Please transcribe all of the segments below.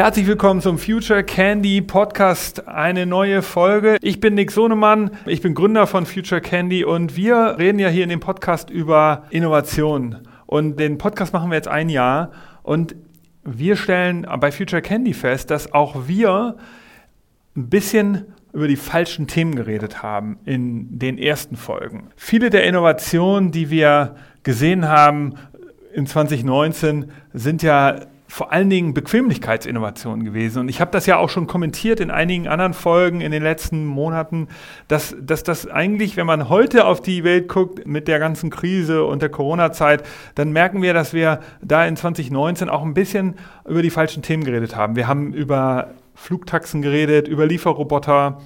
Herzlich willkommen zum Future Candy Podcast, eine neue Folge. Ich bin Nick Sonemann, ich bin Gründer von Future Candy und wir reden ja hier in dem Podcast über Innovation. Und den Podcast machen wir jetzt ein Jahr und wir stellen bei Future Candy fest, dass auch wir ein bisschen über die falschen Themen geredet haben in den ersten Folgen. Viele der Innovationen, die wir gesehen haben in 2019, sind ja vor allen Dingen Bequemlichkeitsinnovationen gewesen. Und ich habe das ja auch schon kommentiert in einigen anderen Folgen in den letzten Monaten, dass, dass das eigentlich, wenn man heute auf die Welt guckt mit der ganzen Krise und der Corona-Zeit, dann merken wir, dass wir da in 2019 auch ein bisschen über die falschen Themen geredet haben. Wir haben über Flugtaxen geredet, über Lieferroboter,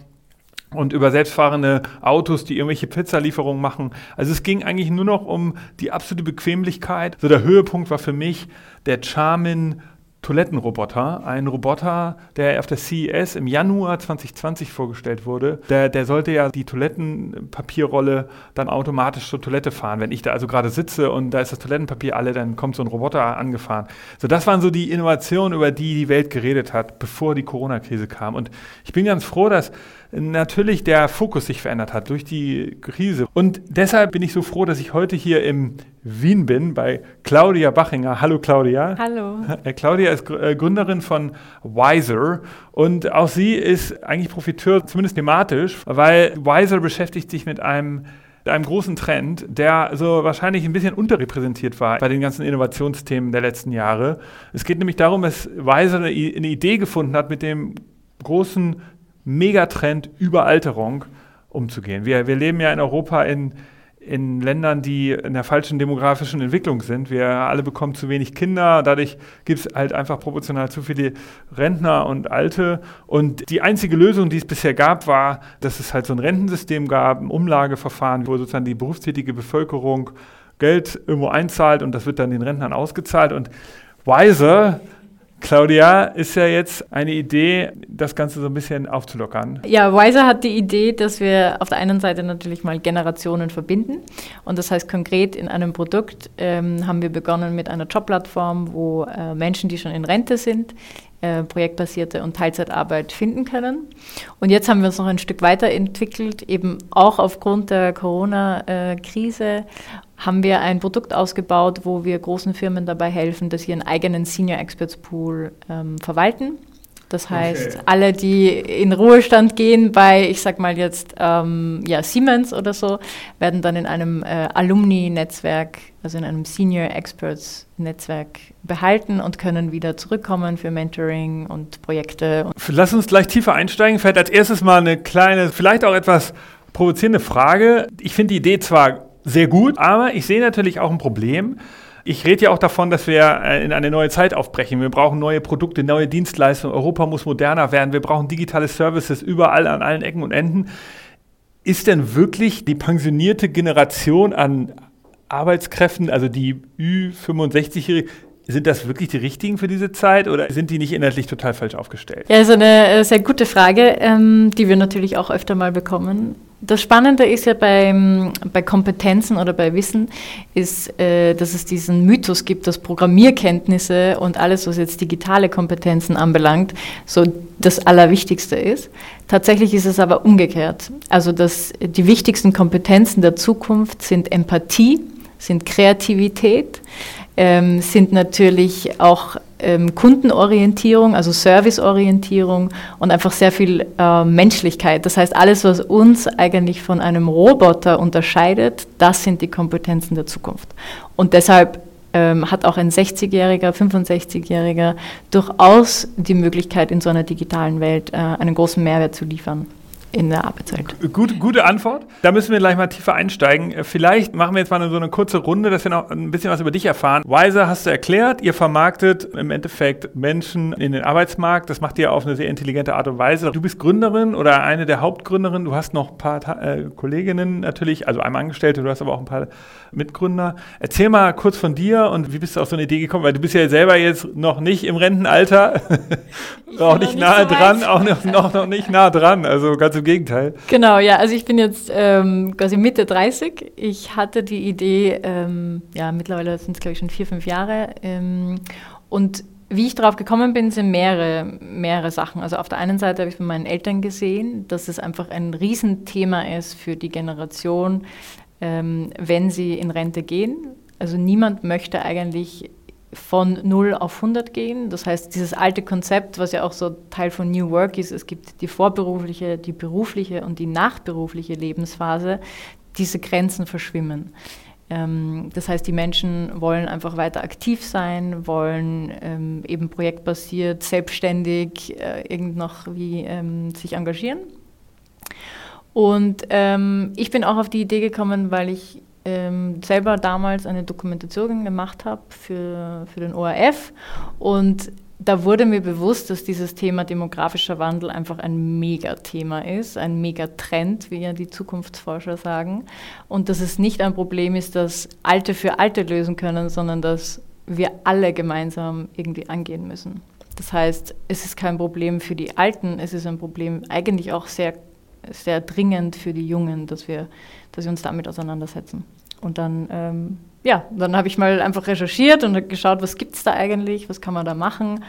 und über selbstfahrende Autos, die irgendwelche Pizzalieferungen machen. Also es ging eigentlich nur noch um die absolute Bequemlichkeit. So der Höhepunkt war für mich der Charmin Toilettenroboter. Ein Roboter, der auf der CES im Januar 2020 vorgestellt wurde. Der, der sollte ja die Toilettenpapierrolle dann automatisch zur Toilette fahren. Wenn ich da also gerade sitze und da ist das Toilettenpapier alle, dann kommt so ein Roboter angefahren. So, das waren so die Innovationen, über die die Welt geredet hat, bevor die Corona-Krise kam. Und ich bin ganz froh, dass natürlich der Fokus sich verändert hat durch die Krise. Und deshalb bin ich so froh, dass ich heute hier im Wien bin bei Claudia Bachinger. Hallo Claudia. Hallo. Äh, Claudia ist äh, Gründerin von Wiser und auch sie ist eigentlich Profiteur, zumindest thematisch, weil Wiser beschäftigt sich mit einem einem großen Trend, der so wahrscheinlich ein bisschen unterrepräsentiert war bei den ganzen Innovationsthemen der letzten Jahre. Es geht nämlich darum, dass Wiser eine Idee gefunden hat, mit dem großen Megatrend Überalterung umzugehen. Wir, wir leben ja in Europa in, in Ländern, die in der falschen demografischen Entwicklung sind. Wir alle bekommen zu wenig Kinder, dadurch gibt es halt einfach proportional zu viele Rentner und Alte. Und die einzige Lösung, die es bisher gab, war, dass es halt so ein Rentensystem gab, ein Umlageverfahren, wo sozusagen die berufstätige Bevölkerung Geld irgendwo einzahlt und das wird dann den Rentnern ausgezahlt. Und Wiser Claudia, ist ja jetzt eine Idee, das Ganze so ein bisschen aufzulockern. Ja, Wiser hat die Idee, dass wir auf der einen Seite natürlich mal Generationen verbinden. Und das heißt konkret in einem Produkt ähm, haben wir begonnen mit einer Jobplattform, wo äh, Menschen, die schon in Rente sind, äh, projektbasierte und Teilzeitarbeit finden können. Und jetzt haben wir uns noch ein Stück weiterentwickelt, eben auch aufgrund der Corona-Krise haben wir ein Produkt ausgebaut, wo wir großen Firmen dabei helfen, dass sie ihren eigenen Senior Experts Pool ähm, verwalten. Das heißt, okay. alle, die in Ruhestand gehen bei, ich sag mal jetzt, ähm, ja, Siemens oder so, werden dann in einem äh, Alumni-Netzwerk, also in einem Senior Experts-Netzwerk behalten und können wieder zurückkommen für Mentoring und Projekte. Lass uns gleich tiefer einsteigen. Vielleicht als erstes mal eine kleine, vielleicht auch etwas provozierende Frage. Ich finde die Idee zwar sehr gut, aber ich sehe natürlich auch ein Problem. Ich rede ja auch davon, dass wir äh, in eine neue Zeit aufbrechen. Wir brauchen neue Produkte, neue Dienstleistungen. Europa muss moderner werden. Wir brauchen digitale Services überall an allen Ecken und Enden. Ist denn wirklich die pensionierte Generation an Arbeitskräften, also die Ü65-Jährigen, sind das wirklich die richtigen für diese Zeit oder sind die nicht inhaltlich total falsch aufgestellt? Ja, also eine äh, sehr gute Frage, ähm, die wir natürlich auch öfter mal bekommen. Das Spannende ist ja bei, bei Kompetenzen oder bei Wissen, ist, äh, dass es diesen Mythos gibt, dass Programmierkenntnisse und alles, was jetzt digitale Kompetenzen anbelangt, so das Allerwichtigste ist. Tatsächlich ist es aber umgekehrt. Also dass die wichtigsten Kompetenzen der Zukunft sind Empathie, sind Kreativität, ähm, sind natürlich auch ähm, Kundenorientierung, also Serviceorientierung und einfach sehr viel äh, Menschlichkeit. Das heißt, alles, was uns eigentlich von einem Roboter unterscheidet, das sind die Kompetenzen der Zukunft. Und deshalb ähm, hat auch ein 60-Jähriger, 65-Jähriger durchaus die Möglichkeit, in so einer digitalen Welt äh, einen großen Mehrwert zu liefern in der Arbeitszeit. Gute, gute Antwort. Da müssen wir gleich mal tiefer einsteigen. Äh, vielleicht machen wir jetzt mal so eine kurze Runde, dass wir noch ein bisschen was über dich erfahren. Wiser hast du erklärt, ihr vermarktet im Endeffekt Menschen in den Arbeitsmarkt. Das macht ihr auf eine sehr intelligente Art und Weise. Du bist Gründerin oder eine der Hauptgründerinnen. Du hast noch ein paar äh, Kolleginnen natürlich, also einmal Angestellte, du hast aber auch ein paar Mitgründer. Erzähl mal kurz von dir und wie bist du auf so eine Idee gekommen? Weil du bist ja selber jetzt noch nicht im Rentenalter, auch nicht nahe so dran, auch noch, noch, noch nicht nah dran. Also ganz im Gegenteil. Genau, ja. Also ich bin jetzt ähm, quasi Mitte 30. Ich hatte die Idee, ähm, ja, mittlerweile sind es, glaube ich, schon vier, fünf Jahre. Ähm, und wie ich darauf gekommen bin, sind mehrere, mehrere Sachen. Also auf der einen Seite habe ich von meinen Eltern gesehen, dass es einfach ein Riesenthema ist für die Generation, ähm, wenn sie in Rente gehen. Also niemand möchte eigentlich von 0 auf 100 gehen. Das heißt, dieses alte Konzept, was ja auch so Teil von New Work ist, es gibt die vorberufliche, die berufliche und die nachberufliche Lebensphase, diese Grenzen verschwimmen. Ähm, das heißt, die Menschen wollen einfach weiter aktiv sein, wollen ähm, eben projektbasiert, selbstständig äh, irgend noch wie ähm, sich engagieren. Und ich bin auch auf die Idee gekommen, weil ich ähm, selber damals eine Dokumentation gemacht habe für, für den ORF und da wurde mir bewusst, dass dieses Thema demografischer Wandel einfach ein Megathema ist, ein Megatrend, wie ja die Zukunftsforscher sagen. Und dass es nicht ein Problem ist, das Alte für Alte lösen können, sondern dass wir alle gemeinsam irgendwie angehen müssen. Das heißt, es ist kein Problem für die Alten, es ist ein Problem eigentlich auch sehr, sehr dringend für die Jungen, dass wir, dass wir uns damit auseinandersetzen. Und dann ähm, ja, dann habe ich mal einfach recherchiert und geschaut, was gibt es da eigentlich, was kann man da machen.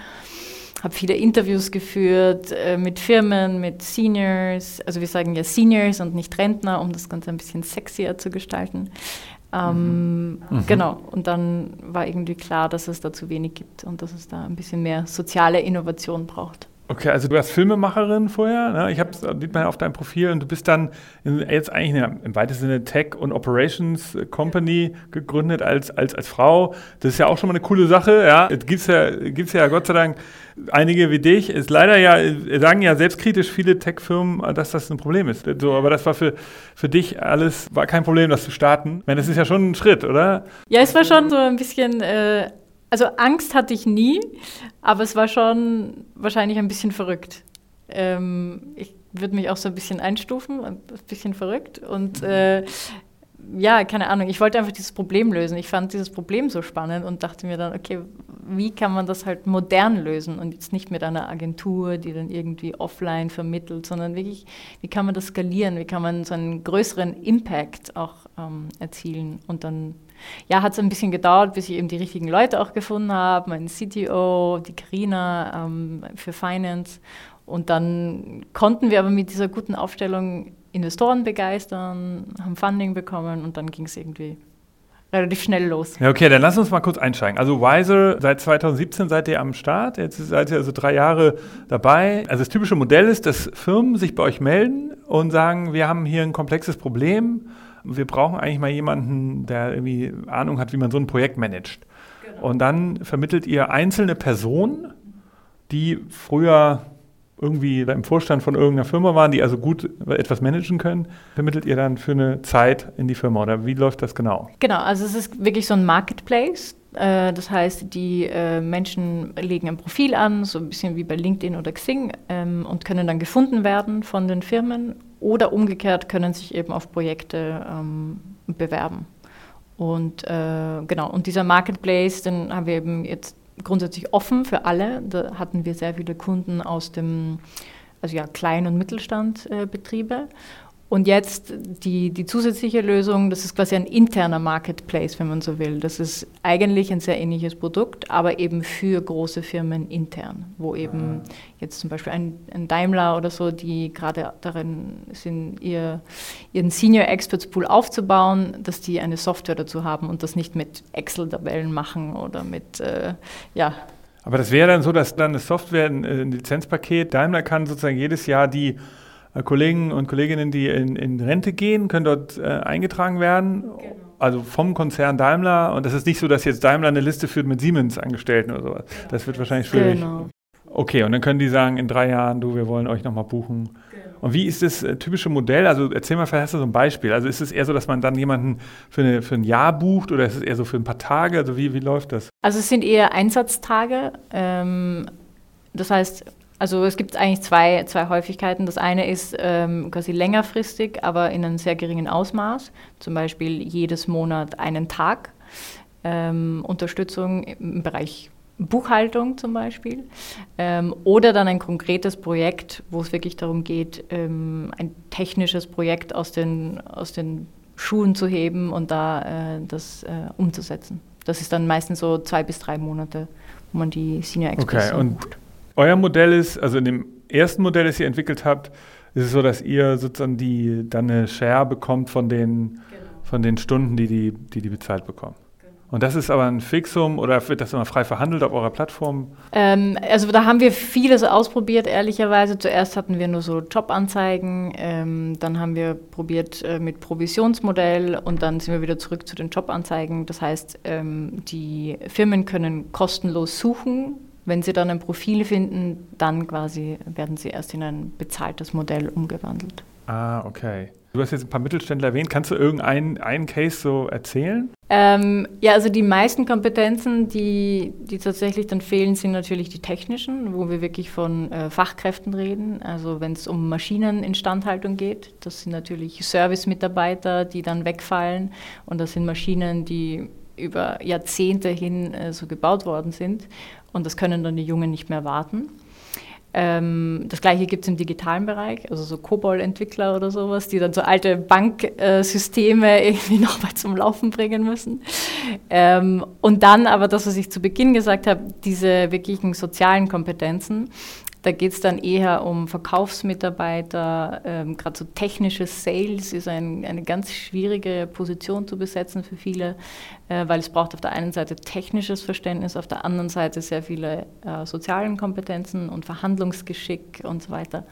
Habe viele Interviews geführt äh, mit Firmen, mit Seniors. Also wir sagen ja Seniors und nicht Rentner, um das Ganze ein bisschen sexier zu gestalten. Ähm, mhm. mhm. Genau, und dann war irgendwie klar, dass es da zu wenig gibt und dass es da ein bisschen mehr soziale Innovation braucht. Okay, also du warst Filmemacherin vorher, ne? ich habe sieht man ja auf deinem Profil und du bist dann in, jetzt eigentlich eine, im weitesten Sinne Tech und Operations Company gegründet als, als, als Frau. Das ist ja auch schon mal eine coole Sache, ja. Es gibt ja, gibt's ja Gott sei Dank einige wie dich. Ist leider ja, sagen ja selbstkritisch viele Tech-Firmen, dass das ein Problem ist. So, aber das war für, für dich alles, war kein Problem, das zu starten. Ich meine, das ist ja schon ein Schritt, oder? Ja, es war schon so ein bisschen... Äh also Angst hatte ich nie, aber es war schon wahrscheinlich ein bisschen verrückt. Ähm, ich würde mich auch so ein bisschen einstufen, ein bisschen verrückt. Und äh, ja, keine Ahnung, ich wollte einfach dieses Problem lösen. Ich fand dieses Problem so spannend und dachte mir dann, okay, wie kann man das halt modern lösen und jetzt nicht mit einer Agentur, die dann irgendwie offline vermittelt, sondern wirklich, wie kann man das skalieren, wie kann man so einen größeren Impact auch ähm, erzielen und dann ja, hat es ein bisschen gedauert, bis ich eben die richtigen Leute auch gefunden habe, meinen CTO, die Karina ähm, für Finance. Und dann konnten wir aber mit dieser guten Aufstellung Investoren begeistern, haben Funding bekommen und dann ging es irgendwie relativ schnell los. Ja, okay, dann lass uns mal kurz einsteigen. Also Wiser, seit 2017 seid ihr am Start, jetzt seid ihr also drei Jahre dabei. Also das typische Modell ist, dass Firmen sich bei euch melden und sagen, wir haben hier ein komplexes Problem wir brauchen eigentlich mal jemanden, der irgendwie Ahnung hat, wie man so ein Projekt managt. Genau. Und dann vermittelt ihr einzelne Personen, die früher irgendwie im Vorstand von irgendeiner Firma waren, die also gut etwas managen können, vermittelt ihr dann für eine Zeit in die Firma oder wie läuft das genau? Genau, also es ist wirklich so ein Marketplace. Äh, das heißt, die äh, Menschen legen ein Profil an, so ein bisschen wie bei LinkedIn oder Xing, ähm, und können dann gefunden werden von den Firmen oder umgekehrt können sich eben auf Projekte ähm, bewerben. Und äh, genau, und dieser Marketplace, den haben wir eben jetzt grundsätzlich offen für alle. Da hatten wir sehr viele Kunden aus dem also ja, Klein- und Mittelstandbetriebe. Äh, und jetzt die, die zusätzliche Lösung, das ist quasi ein interner Marketplace, wenn man so will. Das ist eigentlich ein sehr ähnliches Produkt, aber eben für große Firmen intern, wo eben ah. jetzt zum Beispiel ein, ein Daimler oder so, die gerade darin sind, ihr, ihren Senior Experts Pool aufzubauen, dass die eine Software dazu haben und das nicht mit Excel-Tabellen machen oder mit, äh, ja, aber das wäre dann so, dass dann eine Software, ein Lizenzpaket, Daimler kann sozusagen jedes Jahr die Kollegen und Kolleginnen, die in, in Rente gehen, können dort äh, eingetragen werden. Genau. Also vom Konzern Daimler. Und das ist nicht so, dass jetzt Daimler eine Liste führt mit Siemens-Angestellten oder sowas. Das wird wahrscheinlich schwierig. Genau. Okay, und dann können die sagen, in drei Jahren, du, wir wollen euch nochmal buchen. Genau. Und wie ist das äh, typische Modell? Also erzähl mal, vielleicht hast du so ein Beispiel. Also ist es eher so, dass man dann jemanden für, eine, für ein Jahr bucht oder ist es eher so für ein paar Tage? Also wie, wie läuft das? Also es sind eher Einsatztage. Ähm, das heißt, also es gibt eigentlich zwei, zwei Häufigkeiten. Das eine ist ähm, quasi längerfristig, aber in einem sehr geringen Ausmaß. Zum Beispiel jedes Monat einen Tag. Ähm, Unterstützung im Bereich Buchhaltung zum Beispiel. Ähm, oder dann ein konkretes Projekt, wo es wirklich darum geht, ähm, ein technisches Projekt aus den, aus den Schuhen zu heben und da äh, das äh, umzusetzen. Das ist dann meistens so zwei bis drei Monate wo man die Senior Experts okay, und Euer Modell ist, also in dem ersten Modell, das ihr entwickelt habt, ist es so, dass ihr sozusagen die dann eine Share bekommt von den, genau. von den Stunden, die die, die, die bezahlt bekommen. Und das ist aber ein Fixum oder wird das immer frei verhandelt auf eurer Plattform? Ähm, also da haben wir vieles ausprobiert, ehrlicherweise. Zuerst hatten wir nur so Jobanzeigen, ähm, dann haben wir probiert äh, mit Provisionsmodell und dann sind wir wieder zurück zu den Jobanzeigen. Das heißt, ähm, die Firmen können kostenlos suchen. Wenn sie dann ein Profil finden, dann quasi werden sie erst in ein bezahltes Modell umgewandelt. Ah, okay. Du hast jetzt ein paar Mittelständler erwähnt. Kannst du irgendeinen einen Case so erzählen? Ähm, ja, also die meisten Kompetenzen, die, die tatsächlich dann fehlen, sind natürlich die technischen, wo wir wirklich von äh, Fachkräften reden. Also wenn es um Maschineninstandhaltung geht, das sind natürlich Service-Mitarbeiter, die dann wegfallen. Und das sind Maschinen, die über Jahrzehnte hin äh, so gebaut worden sind. Und das können dann die Jungen nicht mehr warten. Ähm, das gleiche gibt es im digitalen Bereich, also so COBOL-Entwickler oder sowas, die dann so alte Banksysteme irgendwie nochmal zum Laufen bringen müssen. Ähm, und dann aber das, was ich zu Beginn gesagt habe, diese wirklichen sozialen Kompetenzen, da geht es dann eher um Verkaufsmitarbeiter, ähm, gerade so technische Sales ist ein, eine ganz schwierige Position zu besetzen für viele, äh, weil es braucht auf der einen Seite technisches Verständnis, auf der anderen Seite sehr viele äh, sozialen Kompetenzen und Verhandlungsgeschick und so weiter.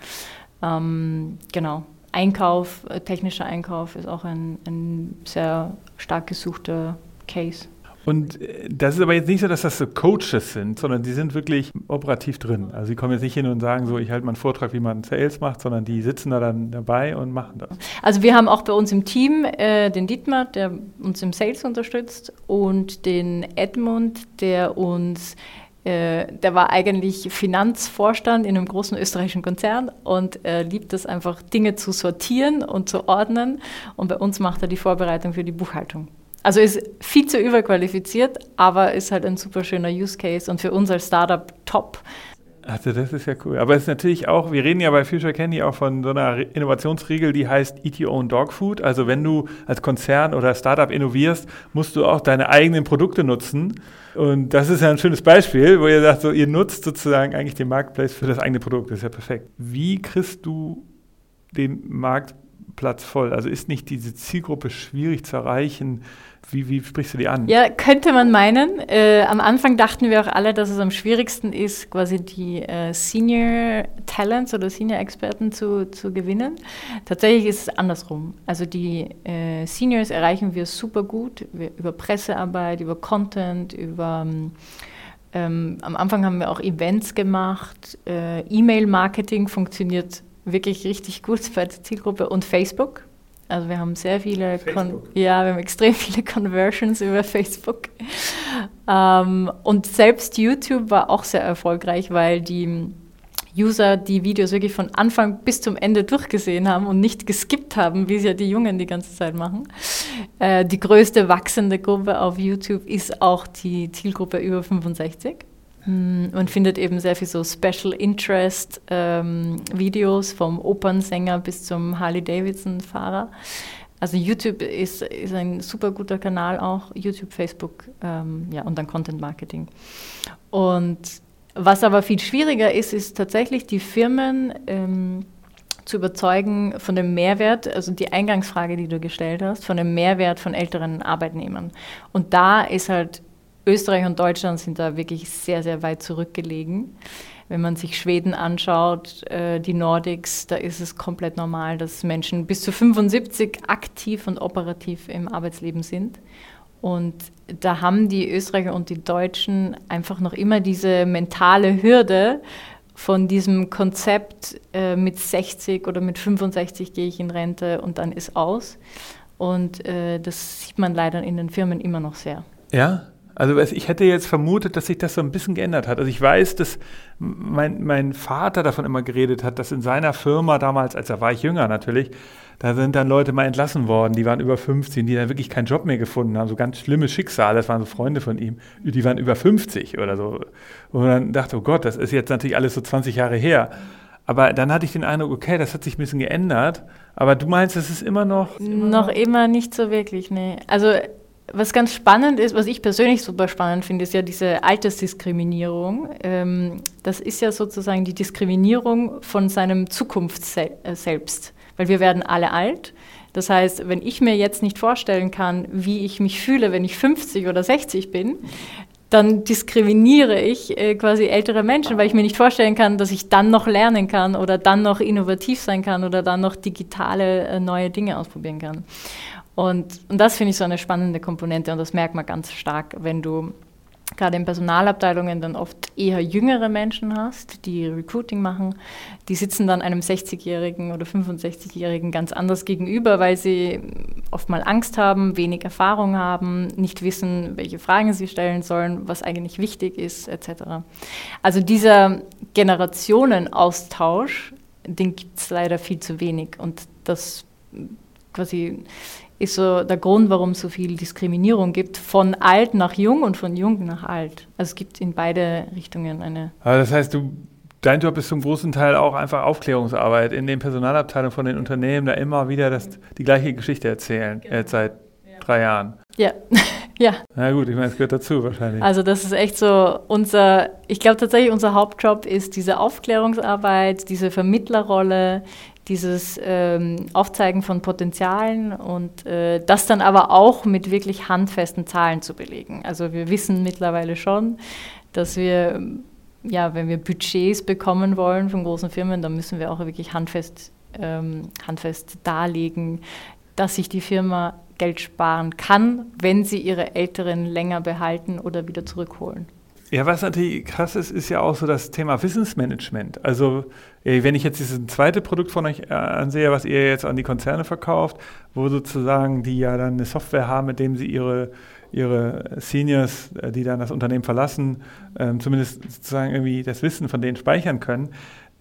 Ähm, genau. Einkauf, äh, technischer Einkauf ist auch ein, ein sehr stark gesuchter Case. Und äh, das ist aber jetzt nicht so, dass das so Coaches sind, sondern die sind wirklich operativ drin. Also sie kommen jetzt nicht hin und sagen so, ich halte mal einen Vortrag, wie man Sales macht, sondern die sitzen da dann dabei und machen das. Also wir haben auch bei uns im Team äh, den Dietmar, der uns im Sales unterstützt und den Edmund, der uns äh, der war eigentlich Finanzvorstand in einem großen österreichischen Konzern und er liebt es einfach, Dinge zu sortieren und zu ordnen. Und bei uns macht er die Vorbereitung für die Buchhaltung. Also ist viel zu überqualifiziert, aber ist halt ein super schöner Use Case und für uns als Startup top. Also das ist ja cool. Aber es ist natürlich auch, wir reden ja bei Future Candy auch von so einer Innovationsregel, die heißt Eat Your Own Dog Food. Also wenn du als Konzern oder Startup innovierst, musst du auch deine eigenen Produkte nutzen. Und das ist ja ein schönes Beispiel, wo ihr sagt, so, ihr nutzt sozusagen eigentlich den Marketplace für das eigene Produkt. Das ist ja perfekt. Wie kriegst du den Marktplatz voll? Also ist nicht diese Zielgruppe schwierig zu erreichen? Wie, wie sprichst du die an? Ja, könnte man meinen. Äh, am Anfang dachten wir auch alle, dass es am schwierigsten ist, quasi die äh, Senior Talents oder Senior Experten zu, zu gewinnen. Tatsächlich ist es andersrum. Also die äh, Seniors erreichen wir super gut wir, über Pressearbeit, über Content, über ähm, am Anfang haben wir auch Events gemacht. Äh, E-Mail-Marketing funktioniert wirklich richtig gut bei der Zielgruppe und Facebook also wir haben sehr viele, ja, wir haben extrem viele Conversions über Facebook. Ähm, und selbst YouTube war auch sehr erfolgreich, weil die User die Videos wirklich von Anfang bis zum Ende durchgesehen haben und nicht geskippt haben, wie es ja die Jungen die ganze Zeit machen. Äh, die größte wachsende Gruppe auf YouTube ist auch die Zielgruppe über 65. Hm, man findet eben sehr viel so Special Interest ähm, Videos vom Opernsänger bis zum Harley Davidson Fahrer. Also YouTube ist, ist ein super guter Kanal auch, YouTube, Facebook, ähm, ja, und dann Content Marketing. Und was aber viel schwieriger ist, ist tatsächlich die Firmen ähm, zu überzeugen von dem Mehrwert, also die Eingangsfrage, die du gestellt hast, von dem Mehrwert von älteren Arbeitnehmern. Und da ist halt Österreich und Deutschland sind da wirklich sehr, sehr weit zurückgelegen. Wenn man sich Schweden anschaut, äh, die Nordics, da ist es komplett normal, dass Menschen bis zu 75 aktiv und operativ im Arbeitsleben sind. Und da haben die Österreicher und die Deutschen einfach noch immer diese mentale Hürde von diesem Konzept, äh, mit 60 oder mit 65 gehe ich in Rente und dann ist aus. Und äh, das sieht man leider in den Firmen immer noch sehr. Ja, also ich hätte jetzt vermutet, dass sich das so ein bisschen geändert hat. Also ich weiß, dass mein, mein Vater davon immer geredet hat, dass in seiner Firma damals, als er war ich jünger natürlich, da sind dann Leute mal entlassen worden, die waren über 15, die dann wirklich keinen Job mehr gefunden haben, so ganz schlimme Schicksale, das waren so Freunde von ihm, die waren über 50 oder so. Und dann dachte, oh Gott, das ist jetzt natürlich alles so 20 Jahre her. Aber dann hatte ich den Eindruck, okay, das hat sich ein bisschen geändert. Aber du meinst, es ist immer noch. Immer noch, noch immer nicht so wirklich, nee. Also was ganz spannend ist, was ich persönlich super spannend finde, ist ja diese Altersdiskriminierung. Ähm, das ist ja sozusagen die Diskriminierung von seinem Zukunft äh, selbst, weil wir werden alle alt. Das heißt, wenn ich mir jetzt nicht vorstellen kann, wie ich mich fühle, wenn ich 50 oder 60 bin, dann diskriminiere ich äh, quasi ältere Menschen, weil ich mir nicht vorstellen kann, dass ich dann noch lernen kann oder dann noch innovativ sein kann oder dann noch digitale äh, neue Dinge ausprobieren kann. Und, und das finde ich so eine spannende Komponente und das merkt man ganz stark, wenn du gerade in Personalabteilungen dann oft eher jüngere Menschen hast, die Recruiting machen, die sitzen dann einem 60-Jährigen oder 65-Jährigen ganz anders gegenüber, weil sie oft mal Angst haben, wenig Erfahrung haben, nicht wissen, welche Fragen sie stellen sollen, was eigentlich wichtig ist, etc. Also dieser Generationenaustausch, den gibt es leider viel zu wenig und das quasi ist so der Grund, warum es so viel Diskriminierung gibt, von alt nach jung und von jung nach alt. Also es gibt in beide Richtungen eine. Aber das heißt, du, dein Job ist zum großen Teil auch einfach Aufklärungsarbeit in den Personalabteilungen von den Unternehmen, da immer wieder das, die gleiche Geschichte erzählen, genau. äh, seit ja. drei Jahren. Ja. ja. Na gut, ich meine, es gehört dazu wahrscheinlich. Also das ist echt so unser, ich glaube tatsächlich unser Hauptjob ist diese Aufklärungsarbeit, diese Vermittlerrolle, dieses ähm, Aufzeigen von Potenzialen und äh, das dann aber auch mit wirklich handfesten Zahlen zu belegen. Also wir wissen mittlerweile schon, dass wir, ja, wenn wir Budgets bekommen wollen von großen Firmen, dann müssen wir auch wirklich handfest, ähm, handfest darlegen, dass sich die Firma Geld sparen kann, wenn sie ihre Älteren länger behalten oder wieder zurückholen. Ja, was natürlich krass ist, ist ja auch so das Thema Wissensmanagement. Also wenn ich jetzt dieses zweite Produkt von euch äh, ansehe, was ihr jetzt an die Konzerne verkauft, wo sozusagen die ja dann eine Software haben, mit dem sie ihre ihre Seniors, äh, die dann das Unternehmen verlassen, ähm, zumindest sozusagen irgendwie das Wissen von denen speichern können,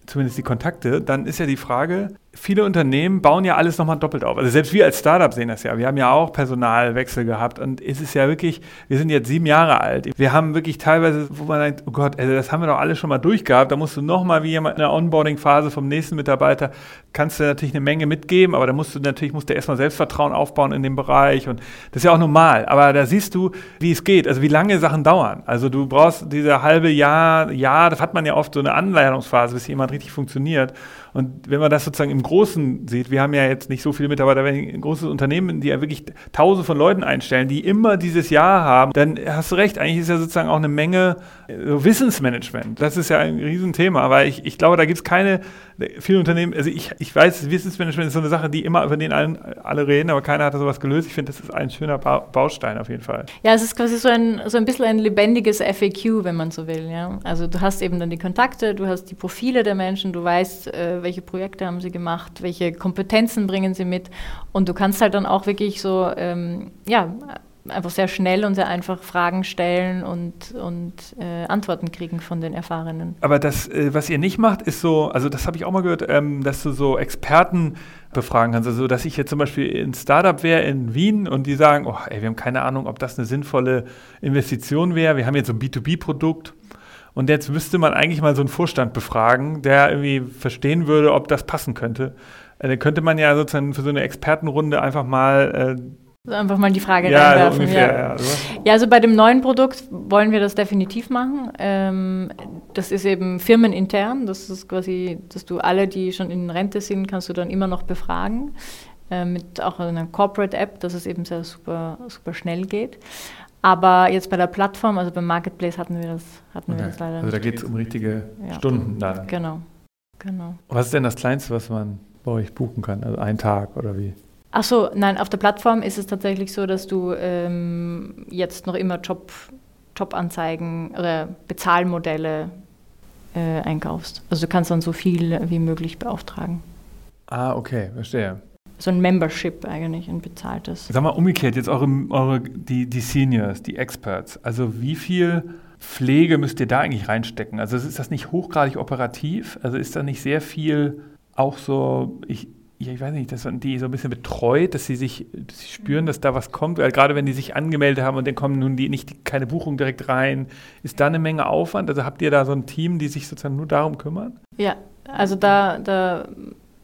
zumindest die Kontakte, dann ist ja die Frage, viele Unternehmen bauen ja alles nochmal doppelt auf. Also selbst wir als Startup sehen das ja. Wir haben ja auch Personalwechsel gehabt und es ist ja wirklich, wir sind jetzt sieben Jahre alt. Wir haben wirklich teilweise, wo man denkt, oh Gott, also das haben wir doch alles schon mal durchgehabt. Da musst du nochmal wie jemand in der Onboarding-Phase vom nächsten Mitarbeiter, kannst du natürlich eine Menge mitgeben, aber da musst du natürlich, musst du erstmal Selbstvertrauen aufbauen in dem Bereich und das ist ja auch normal. Aber da siehst du, wie es geht, also wie lange Sachen dauern. Also du brauchst diese halbe Jahr, Jahr, das hat man ja oft so eine Anleitungsphase, bis jemand richtig funktioniert. Und wenn man das sozusagen im Großen sieht, wir haben ja jetzt nicht so viele Mitarbeiter, wenn ein großes Unternehmen, die ja wirklich tausende von Leuten einstellen, die immer dieses Jahr haben, dann hast du recht, eigentlich ist ja sozusagen auch eine Menge äh, Wissensmanagement. Das ist ja ein Riesenthema, aber ich, ich glaube, da gibt es keine, viele Unternehmen, also ich, ich weiß, Wissensmanagement ist so eine Sache, die immer über den allen, alle reden, aber keiner hat da sowas gelöst. Ich finde, das ist ein schöner Baustein auf jeden Fall. Ja, es ist quasi so ein, so ein bisschen ein lebendiges FAQ, wenn man so will. Ja? Also du hast eben dann die Kontakte, du hast die Profile der Menschen, du weißt, äh, welche Projekte haben sie gemacht, welche Kompetenzen bringen sie mit. Und du kannst halt dann auch wirklich so, ähm, ja, einfach sehr schnell und sehr einfach Fragen stellen und, und äh, Antworten kriegen von den Erfahrenen. Aber das, äh, was ihr nicht macht, ist so, also das habe ich auch mal gehört, ähm, dass du so Experten befragen kannst. Also, dass ich jetzt zum Beispiel ein Startup wäre in Wien und die sagen, oh, ey, wir haben keine Ahnung, ob das eine sinnvolle Investition wäre. Wir haben jetzt so ein B2B-Produkt und jetzt müsste man eigentlich mal so einen Vorstand befragen, der irgendwie verstehen würde, ob das passen könnte. Äh, dann könnte man ja sozusagen für so eine Expertenrunde einfach mal. Äh, einfach mal die Frage ja, reinwerfen. So ungefähr, ja. Ja, ja, also bei dem neuen Produkt wollen wir das definitiv machen. Ähm, das ist eben firmenintern. Das ist quasi, dass du alle, die schon in Rente sind, kannst du dann immer noch befragen. Äh, mit auch einer Corporate-App, dass es eben sehr super, super schnell geht. Aber jetzt bei der Plattform, also beim Marketplace hatten wir das, hatten okay. wir das leider Also da geht es um richtige ja. Stunden dann. Genau, genau. Was ist denn das Kleinste, was man bei euch buchen kann? Also ein Tag oder wie? Ach so, nein, auf der Plattform ist es tatsächlich so, dass du ähm, jetzt noch immer Job, Jobanzeigen oder Bezahlmodelle äh, einkaufst. Also du kannst dann so viel wie möglich beauftragen. Ah, okay, verstehe so ein Membership eigentlich, ein bezahltes. Sag mal umgekehrt, jetzt eure, eure, die, die Seniors, die Experts, also wie viel Pflege müsst ihr da eigentlich reinstecken? Also ist das nicht hochgradig operativ? Also ist da nicht sehr viel auch so, ich, ich weiß nicht, dass man die so ein bisschen betreut, dass sie sich dass sie spüren, dass da was kommt, weil gerade wenn die sich angemeldet haben und dann kommen nun die nicht keine Buchung direkt rein, ist da eine Menge Aufwand? Also habt ihr da so ein Team, die sich sozusagen nur darum kümmern? Ja, also da, da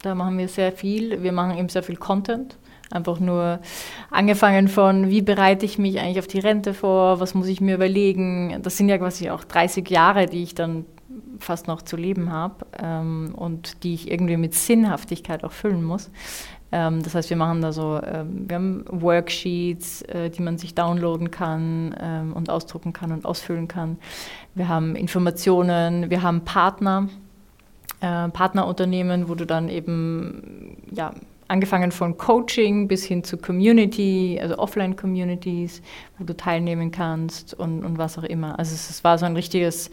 da machen wir sehr viel. Wir machen eben sehr viel Content. Einfach nur angefangen von, wie bereite ich mich eigentlich auf die Rente vor, was muss ich mir überlegen. Das sind ja quasi auch 30 Jahre, die ich dann fast noch zu leben habe ähm, und die ich irgendwie mit Sinnhaftigkeit auch füllen muss. Ähm, das heißt, wir machen da so, ähm, wir haben Worksheets, äh, die man sich downloaden kann ähm, und ausdrucken kann und ausfüllen kann. Wir haben Informationen, wir haben Partner, äh, Partnerunternehmen, wo du dann eben, ja, angefangen von Coaching bis hin zu Community, also Offline-Communities, wo du teilnehmen kannst und, und was auch immer. Also es, es war so ein richtiges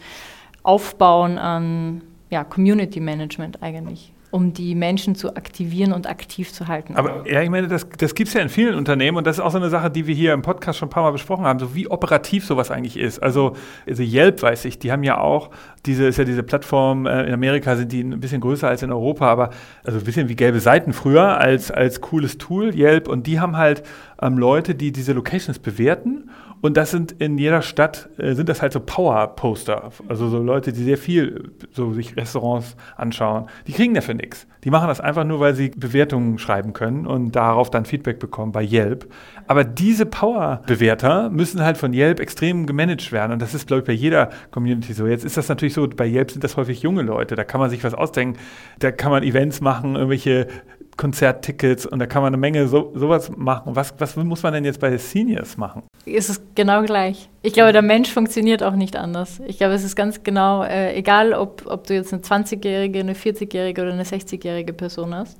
Aufbauen an ja, Community Management eigentlich um die Menschen zu aktivieren und aktiv zu halten. Aber ja, ich meine, das, das gibt es ja in vielen Unternehmen und das ist auch so eine Sache, die wir hier im Podcast schon ein paar Mal besprochen haben, so wie operativ sowas eigentlich ist. Also, also Yelp, weiß ich, die haben ja auch, diese ist ja diese Plattform, äh, in Amerika sind die ein bisschen größer als in Europa, aber also ein bisschen wie gelbe Seiten früher als, als cooles Tool, Yelp, und die haben halt ähm, Leute, die diese Locations bewerten und das sind in jeder Stadt, äh, sind das halt so Power-Poster. Also so Leute, die sehr viel so sich Restaurants anschauen. Die kriegen dafür nichts. Die machen das einfach nur, weil sie Bewertungen schreiben können und darauf dann Feedback bekommen bei Yelp. Aber diese Power-Bewerter müssen halt von Yelp extrem gemanagt werden. Und das ist, glaube ich, bei jeder Community so. Jetzt ist das natürlich so, bei Yelp sind das häufig junge Leute. Da kann man sich was ausdenken. Da kann man Events machen, irgendwelche Konzerttickets und da kann man eine Menge so, sowas machen. Was, was muss man denn jetzt bei Seniors machen? Ist es genau gleich. Ich glaube, der Mensch funktioniert auch nicht anders. Ich glaube, es ist ganz genau, äh, egal ob, ob du jetzt eine 20-jährige, eine 40-jährige oder eine 60-jährige Person hast.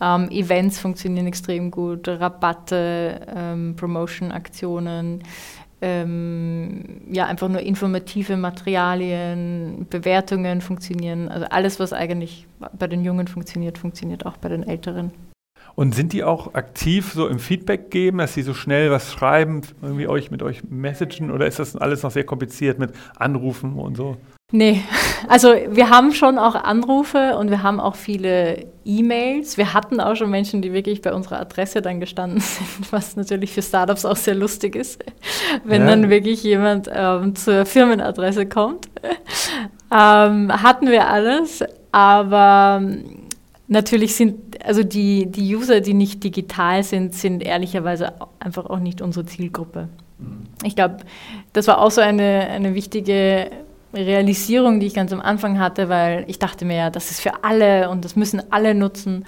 Ähm, Events funktionieren extrem gut, Rabatte, ähm, Promotion-Aktionen ähm, ja, einfach nur informative Materialien, Bewertungen funktionieren. Also alles, was eigentlich bei den Jungen funktioniert, funktioniert auch bei den Älteren. Und sind die auch aktiv so im Feedback geben, dass sie so schnell was schreiben, irgendwie euch mit euch messagen oder ist das alles noch sehr kompliziert mit Anrufen und so? Nee, also wir haben schon auch Anrufe und wir haben auch viele E-Mails. Wir hatten auch schon Menschen, die wirklich bei unserer Adresse dann gestanden sind, was natürlich für Startups auch sehr lustig ist, wenn ja. dann wirklich jemand ähm, zur Firmenadresse kommt. ähm, hatten wir alles, aber natürlich sind, also die, die User, die nicht digital sind, sind ehrlicherweise einfach auch nicht unsere Zielgruppe. Mhm. Ich glaube, das war auch so eine, eine wichtige Realisierung, die ich ganz am Anfang hatte, weil ich dachte mir ja, das ist für alle und das müssen alle nutzen.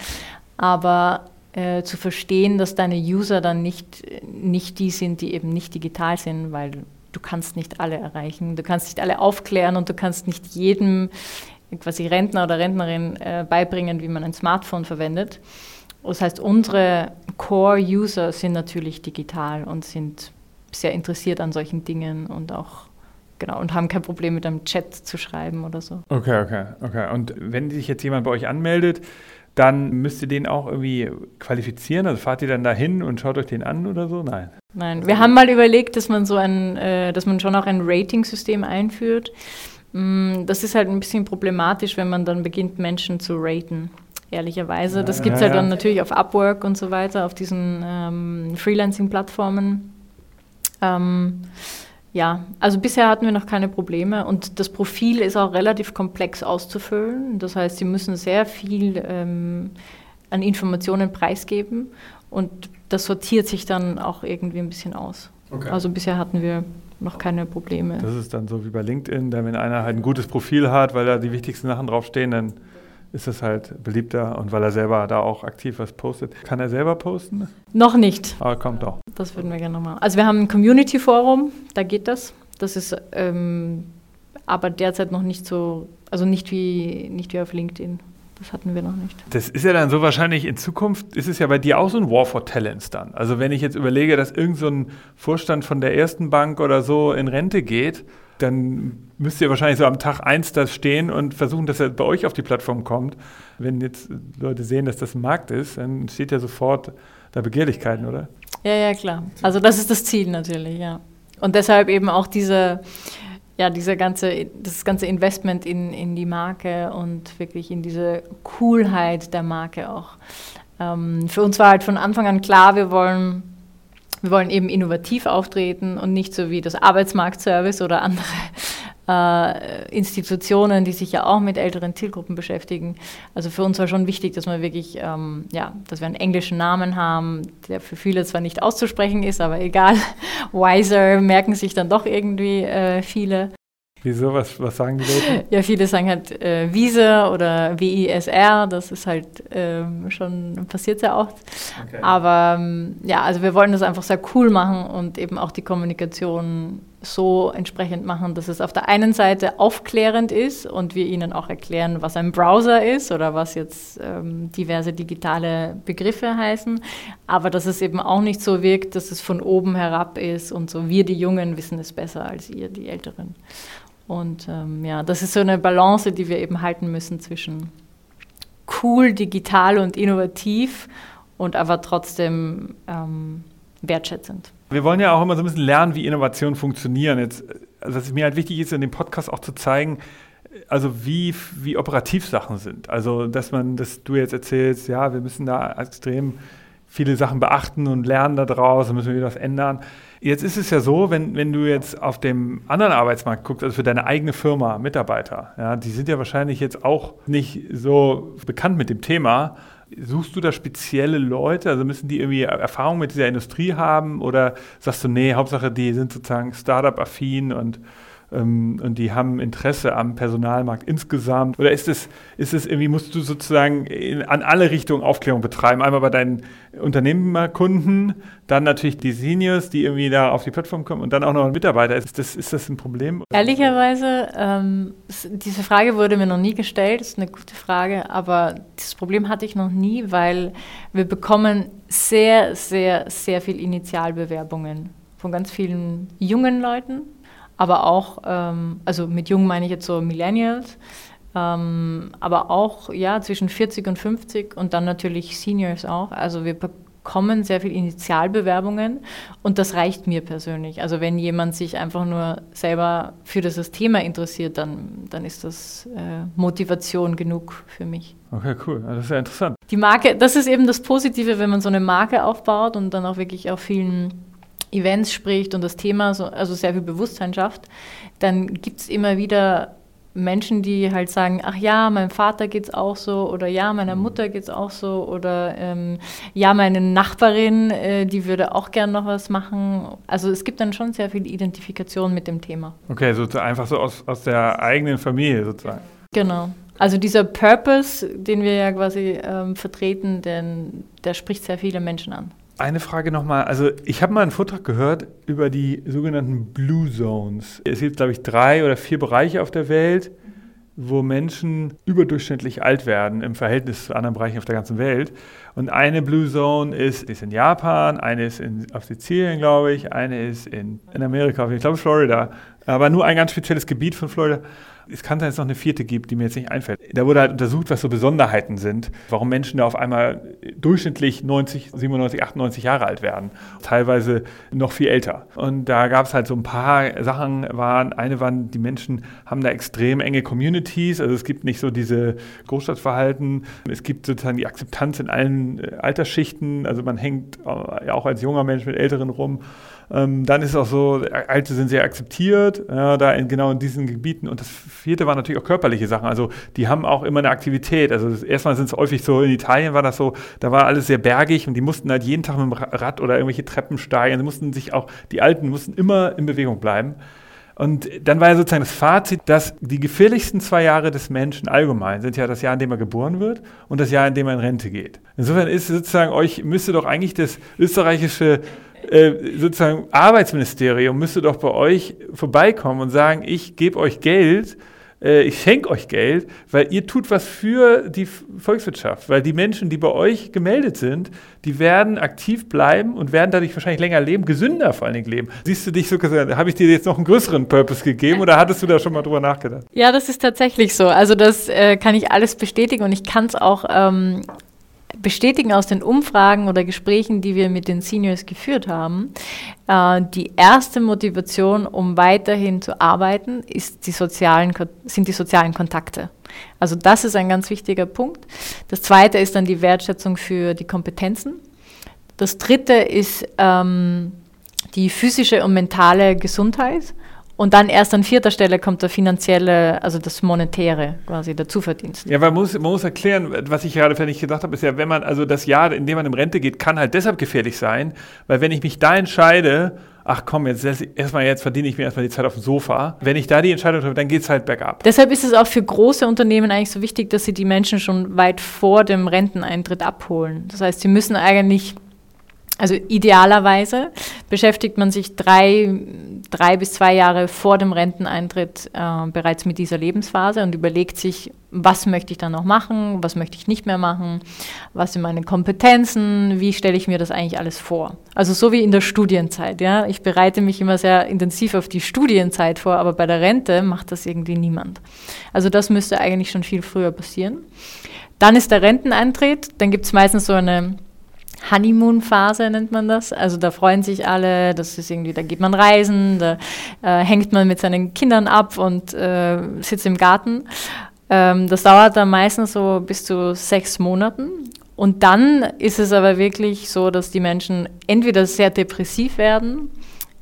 Aber äh, zu verstehen, dass deine User dann nicht, nicht die sind, die eben nicht digital sind, weil du kannst nicht alle erreichen, du kannst nicht alle aufklären und du kannst nicht jedem quasi Rentner oder Rentnerin äh, beibringen, wie man ein Smartphone verwendet. Das heißt, unsere Core-User sind natürlich digital und sind sehr interessiert an solchen Dingen und auch Genau, und haben kein Problem mit einem Chat zu schreiben oder so. Okay, okay, okay. Und wenn sich jetzt jemand bei euch anmeldet, dann müsst ihr den auch irgendwie qualifizieren? Also fahrt ihr dann dahin und schaut euch den an oder so? Nein. Nein, wir haben mal überlegt, dass man so ein, äh, dass man schon auch ein Rating-System einführt. Mm, das ist halt ein bisschen problematisch, wenn man dann beginnt, Menschen zu raten. Ehrlicherweise. Das gibt es halt dann natürlich auf Upwork und so weiter, auf diesen ähm, Freelancing-Plattformen. Ähm, ja, also bisher hatten wir noch keine Probleme und das Profil ist auch relativ komplex auszufüllen. Das heißt, Sie müssen sehr viel ähm, an Informationen preisgeben und das sortiert sich dann auch irgendwie ein bisschen aus. Okay. Also bisher hatten wir noch keine Probleme. Das ist dann so wie bei LinkedIn, wenn einer halt ein gutes Profil hat, weil da die wichtigsten Sachen draufstehen, dann ist es halt beliebter und weil er selber da auch aktiv was postet. Kann er selber posten? Noch nicht. Aber kommt auch. Das würden wir gerne machen. Also wir haben ein Community-Forum, da geht das. Das ist ähm, aber derzeit noch nicht so, also nicht wie, nicht wie auf LinkedIn. Das hatten wir noch nicht. Das ist ja dann so wahrscheinlich in Zukunft, ist es ja bei dir auch so ein War for Talents dann. Also wenn ich jetzt überlege, dass irgendein so Vorstand von der ersten Bank oder so in Rente geht, dann müsst ihr wahrscheinlich so am Tag eins da stehen und versuchen, dass er bei euch auf die Plattform kommt. Wenn jetzt Leute sehen, dass das ein Markt ist, dann steht ja sofort da Begehrlichkeiten, oder? Ja, ja, klar. Also das ist das Ziel natürlich, ja. Und deshalb eben auch diese, ja, diese ganze, das ganze Investment in, in die Marke und wirklich in diese Coolheit der Marke auch. Ähm, für uns war halt von Anfang an klar, wir wollen wir wollen eben innovativ auftreten und nicht so wie das Arbeitsmarktservice oder andere äh, Institutionen, die sich ja auch mit älteren Zielgruppen beschäftigen. Also für uns war schon wichtig, dass wir wirklich, ähm, ja, dass wir einen englischen Namen haben, der für viele zwar nicht auszusprechen ist, aber egal. Wiser merken sich dann doch irgendwie äh, viele. Wieso? Was, was sagen die Leute? Ja, viele sagen halt äh, Wiese oder WISR, das ist halt ähm, schon, passiert sehr oft. Okay. Aber ähm, ja, also wir wollen das einfach sehr cool machen und eben auch die Kommunikation so entsprechend machen, dass es auf der einen Seite aufklärend ist und wir ihnen auch erklären, was ein Browser ist oder was jetzt ähm, diverse digitale Begriffe heißen, aber dass es eben auch nicht so wirkt, dass es von oben herab ist und so wir die Jungen wissen es besser als ihr die Älteren. Und ähm, ja, das ist so eine Balance, die wir eben halten müssen zwischen cool, digital und innovativ und aber trotzdem ähm, wertschätzend. Wir wollen ja auch immer so ein bisschen lernen, wie Innovationen funktionieren. Jetzt, also was mir halt wichtig ist, in dem Podcast auch zu zeigen, also wie, wie operativ Sachen sind. Also, dass man, dass du jetzt erzählst, ja, wir müssen da extrem viele Sachen beachten und lernen daraus, dann müssen wir wieder was ändern. Jetzt ist es ja so, wenn, wenn du jetzt auf dem anderen Arbeitsmarkt guckst, also für deine eigene Firma, Mitarbeiter, ja, die sind ja wahrscheinlich jetzt auch nicht so bekannt mit dem Thema. Suchst du da spezielle Leute? Also müssen die irgendwie Erfahrung mit dieser Industrie haben? Oder sagst du, nee, Hauptsache die sind sozusagen Startup-affin und ähm, und die haben Interesse am Personalmarkt insgesamt? Oder ist es, ist es irgendwie, musst du sozusagen in, an alle Richtungen Aufklärung betreiben? Einmal bei deinen Unternehmerkunden, dann natürlich die Seniors, die irgendwie da auf die Plattform kommen und dann auch noch Mitarbeiter. Ist das, ist das ein Problem? Ehrlicherweise, ähm, diese Frage wurde mir noch nie gestellt, das ist eine gute Frage, aber dieses Problem hatte ich noch nie, weil wir bekommen sehr, sehr, sehr viel Initialbewerbungen von ganz vielen jungen Leuten, aber auch, ähm, also mit jung meine ich jetzt so Millennials, ähm, aber auch ja zwischen 40 und 50 und dann natürlich Seniors auch. Also wir bekommen sehr viel Initialbewerbungen und das reicht mir persönlich. Also wenn jemand sich einfach nur selber für das Thema interessiert, dann, dann ist das äh, Motivation genug für mich. Okay, cool. Das ist ja interessant. Die Marke, das ist eben das Positive, wenn man so eine Marke aufbaut und dann auch wirklich auf vielen Events spricht und das Thema, so, also sehr viel Bewusstsein schafft, dann gibt es immer wieder Menschen, die halt sagen, ach ja, meinem Vater geht es auch so oder ja, meiner mhm. Mutter geht es auch so oder ähm, ja, meine Nachbarin, äh, die würde auch gern noch was machen. Also es gibt dann schon sehr viel Identifikation mit dem Thema. Okay, so einfach so aus, aus der eigenen Familie sozusagen. Genau. Also dieser Purpose, den wir ja quasi ähm, vertreten, den, der spricht sehr viele Menschen an. Eine Frage nochmal. Also, ich habe mal einen Vortrag gehört über die sogenannten Blue Zones. Es gibt, glaube ich, drei oder vier Bereiche auf der Welt, wo Menschen überdurchschnittlich alt werden im Verhältnis zu anderen Bereichen auf der ganzen Welt. Und eine Blue Zone ist, ist in Japan, eine ist in, auf Sizilien, glaube ich, eine ist in, in Amerika, ich glaube Florida. Aber nur ein ganz spezielles Gebiet von Florida. Es kann sein, dass es noch eine vierte gibt, die mir jetzt nicht einfällt. Da wurde halt untersucht, was so Besonderheiten sind, warum Menschen da auf einmal durchschnittlich 90, 97, 98 Jahre alt werden. Teilweise noch viel älter. Und da gab es halt so ein paar Sachen, waren, eine waren, die Menschen haben da extrem enge Communities, also es gibt nicht so diese Großstadtverhalten, es gibt sozusagen die Akzeptanz in allen äh, Altersschichten, also man hängt ja auch als junger Mensch mit Älteren rum. Ähm, dann ist es auch so, Alte sind sehr akzeptiert, ja, da in, genau in diesen Gebieten. Und das vierte waren natürlich auch körperliche Sachen. Also die haben auch immer eine Aktivität. Also erstmal sind es häufig so, in Italien war das so, da war alles sehr bergig und die mussten halt jeden Tag mit dem Rad oder irgendwelche Treppen steigen. Sie mussten sich auch, die Alten mussten immer in Bewegung bleiben. Und dann war ja sozusagen das Fazit, dass die gefährlichsten zwei Jahre des Menschen allgemein sind ja das Jahr, in dem er geboren wird und das Jahr, in dem er in Rente geht. Insofern ist sozusagen euch, müsste doch eigentlich das österreichische äh, sozusagen Arbeitsministerium müsste doch bei euch vorbeikommen und sagen, ich gebe euch Geld, äh, ich schenke euch Geld, weil ihr tut was für die Volkswirtschaft. Weil die Menschen, die bei euch gemeldet sind, die werden aktiv bleiben und werden dadurch wahrscheinlich länger leben, gesünder vor allen Dingen leben. Siehst du dich so gesagt, habe ich dir jetzt noch einen größeren Purpose gegeben oder hattest du da schon mal drüber nachgedacht? Ja, das ist tatsächlich so. Also das äh, kann ich alles bestätigen und ich kann es auch ähm, bestätigen aus den Umfragen oder Gesprächen, die wir mit den Seniors geführt haben, äh, die erste Motivation, um weiterhin zu arbeiten, ist die sozialen, sind die sozialen Kontakte. Also das ist ein ganz wichtiger Punkt. Das zweite ist dann die Wertschätzung für die Kompetenzen. Das dritte ist ähm, die physische und mentale Gesundheit. Und dann erst an vierter Stelle kommt der finanzielle, also das monetäre, quasi der Zuverdienst. Ja, man muss, man muss erklären, was ich gerade fertig gedacht habe, ist ja, wenn man, also das Jahr, in dem man in Rente geht, kann halt deshalb gefährlich sein, weil wenn ich mich da entscheide, ach komm, jetzt erstmal jetzt verdiene ich mir erstmal die Zeit auf dem Sofa. Wenn ich da die Entscheidung treffe, dann geht es halt bergab. Deshalb ist es auch für große Unternehmen eigentlich so wichtig, dass sie die Menschen schon weit vor dem Renteneintritt abholen. Das heißt, sie müssen eigentlich also idealerweise beschäftigt man sich drei, drei bis zwei Jahre vor dem Renteneintritt äh, bereits mit dieser Lebensphase und überlegt sich, was möchte ich dann noch machen, was möchte ich nicht mehr machen, was sind meine Kompetenzen, wie stelle ich mir das eigentlich alles vor. Also so wie in der Studienzeit. Ja? Ich bereite mich immer sehr intensiv auf die Studienzeit vor, aber bei der Rente macht das irgendwie niemand. Also das müsste eigentlich schon viel früher passieren. Dann ist der Renteneintritt, dann gibt es meistens so eine Honeymoon-Phase nennt man das. Also da freuen sich alle, das ist irgendwie, da geht man reisen, da äh, hängt man mit seinen Kindern ab und äh, sitzt im Garten. Ähm, das dauert dann meistens so bis zu sechs Monaten. Und dann ist es aber wirklich so, dass die Menschen entweder sehr depressiv werden,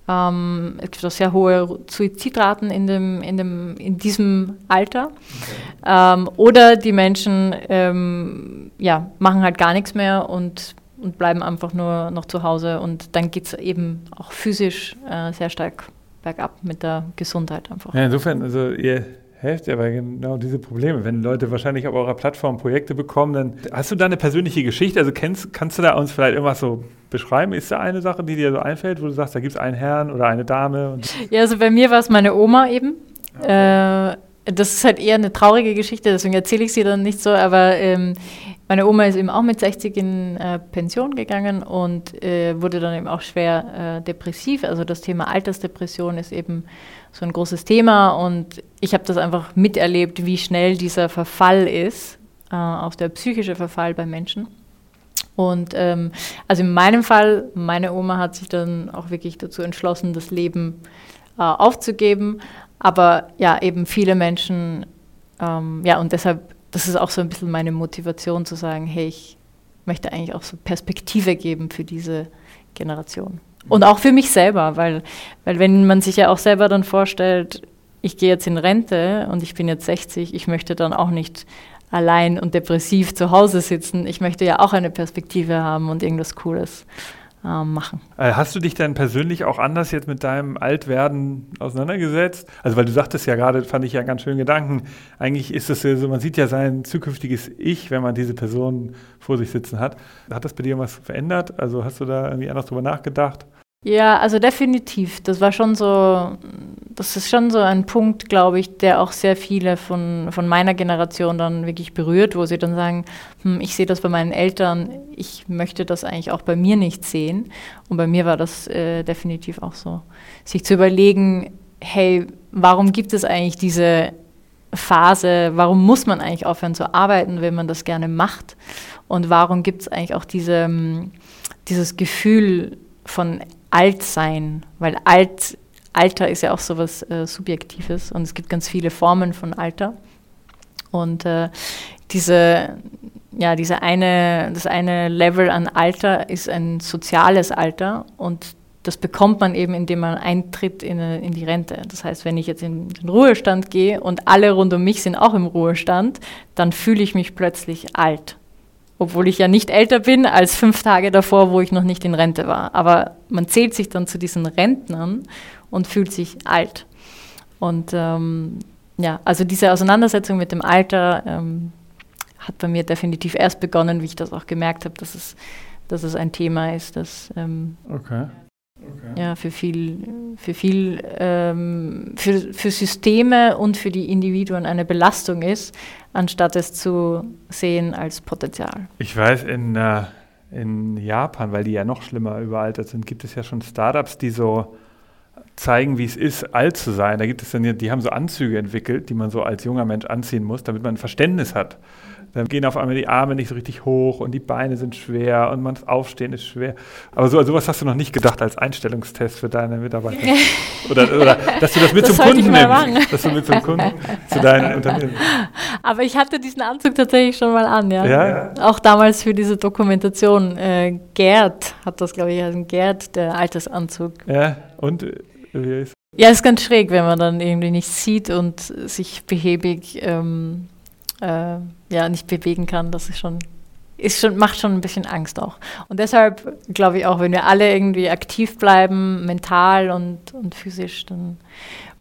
ähm, es gibt auch sehr hohe Suizidraten in, dem, in, dem, in diesem Alter. Okay. Ähm, oder die Menschen ähm, ja, machen halt gar nichts mehr und und bleiben einfach nur noch zu Hause. Und dann geht es eben auch physisch äh, sehr stark bergab mit der Gesundheit einfach. Ja, insofern, also ihr helft ja bei genau diese Probleme. Wenn Leute wahrscheinlich auf eurer Plattform Projekte bekommen, dann hast du da eine persönliche Geschichte? Also kennst, kannst du da uns vielleicht irgendwas so beschreiben? Ist da eine Sache, die dir so einfällt, wo du sagst, da gibt es einen Herrn oder eine Dame? ja, also bei mir war es meine Oma eben. Okay. Äh, das ist halt eher eine traurige Geschichte, deswegen erzähle ich sie dann nicht so, aber ähm, meine Oma ist eben auch mit 60 in äh, Pension gegangen und äh, wurde dann eben auch schwer äh, depressiv. Also das Thema Altersdepression ist eben so ein großes Thema und ich habe das einfach miterlebt, wie schnell dieser Verfall ist, äh, auch der psychische Verfall bei Menschen. Und ähm, also in meinem Fall, meine Oma hat sich dann auch wirklich dazu entschlossen, das Leben äh, aufzugeben. Aber ja, eben viele Menschen, ähm, ja, und deshalb, das ist auch so ein bisschen meine Motivation zu sagen, hey, ich möchte eigentlich auch so Perspektive geben für diese Generation. Und auch für mich selber, weil, weil wenn man sich ja auch selber dann vorstellt, ich gehe jetzt in Rente und ich bin jetzt 60, ich möchte dann auch nicht allein und depressiv zu Hause sitzen. Ich möchte ja auch eine Perspektive haben und irgendwas Cooles machen. Äh, hast du dich denn persönlich auch anders jetzt mit deinem Altwerden auseinandergesetzt? Also weil du sagtest ja gerade, fand ich ja ganz schönen Gedanken, eigentlich ist es so, man sieht ja sein zukünftiges Ich, wenn man diese Person vor sich sitzen hat. Hat das bei dir was verändert? Also hast du da irgendwie anders drüber nachgedacht? Ja, also definitiv. Das war schon so, das ist schon so ein Punkt, glaube ich, der auch sehr viele von, von meiner Generation dann wirklich berührt, wo sie dann sagen, hm, ich sehe das bei meinen Eltern, ich möchte das eigentlich auch bei mir nicht sehen. Und bei mir war das äh, definitiv auch so. Sich zu überlegen, hey, warum gibt es eigentlich diese Phase, warum muss man eigentlich aufhören zu arbeiten, wenn man das gerne macht? Und warum gibt es eigentlich auch diese, hm, dieses Gefühl von alt sein, weil alt, Alter ist ja auch so was äh, Subjektives und es gibt ganz viele Formen von Alter. Und äh, diese, ja, diese eine, das eine Level an Alter ist ein soziales Alter und das bekommt man eben, indem man eintritt in, in, die Rente. Das heißt, wenn ich jetzt in den Ruhestand gehe und alle rund um mich sind auch im Ruhestand, dann fühle ich mich plötzlich alt obwohl ich ja nicht älter bin als fünf Tage davor, wo ich noch nicht in Rente war. Aber man zählt sich dann zu diesen Rentnern und fühlt sich alt. Und ähm, ja, also diese Auseinandersetzung mit dem Alter ähm, hat bei mir definitiv erst begonnen, wie ich das auch gemerkt habe, dass es, dass es ein Thema ist, das ähm, okay. Okay. Ja, für viel, für viel, ähm, für, für Systeme und für die Individuen eine Belastung ist, anstatt es zu sehen als Potenzial. Ich weiß, in, äh, in Japan, weil die ja noch schlimmer überaltert sind, gibt es ja schon Startups, die so zeigen, wie es ist, alt zu sein. Da gibt es dann, die haben so Anzüge entwickelt, die man so als junger Mensch anziehen muss, damit man ein Verständnis hat dann gehen auf einmal die Arme nicht so richtig hoch und die Beine sind schwer und man Aufstehen ist schwer. Aber so, sowas hast du noch nicht gedacht als Einstellungstest für deine Mitarbeiter. Oder, oder dass du das mit das zum Kunden nimmst. Dass du mit zum Kunden zu deinen Unternehmen. Aber ich hatte diesen Anzug tatsächlich schon mal an, ja. ja? Auch damals für diese Dokumentation. Äh, Gerd hat das, glaube ich, also Gerd, der Altersanzug. Ja, und äh, wie ist Ja, ist ganz schräg, wenn man dann irgendwie nicht sieht und sich behäbig ähm, äh, ja, nicht bewegen kann. Das ist schon, ist schon, macht schon ein bisschen Angst auch. Und deshalb glaube ich auch, wenn wir alle irgendwie aktiv bleiben, mental und, und physisch, dann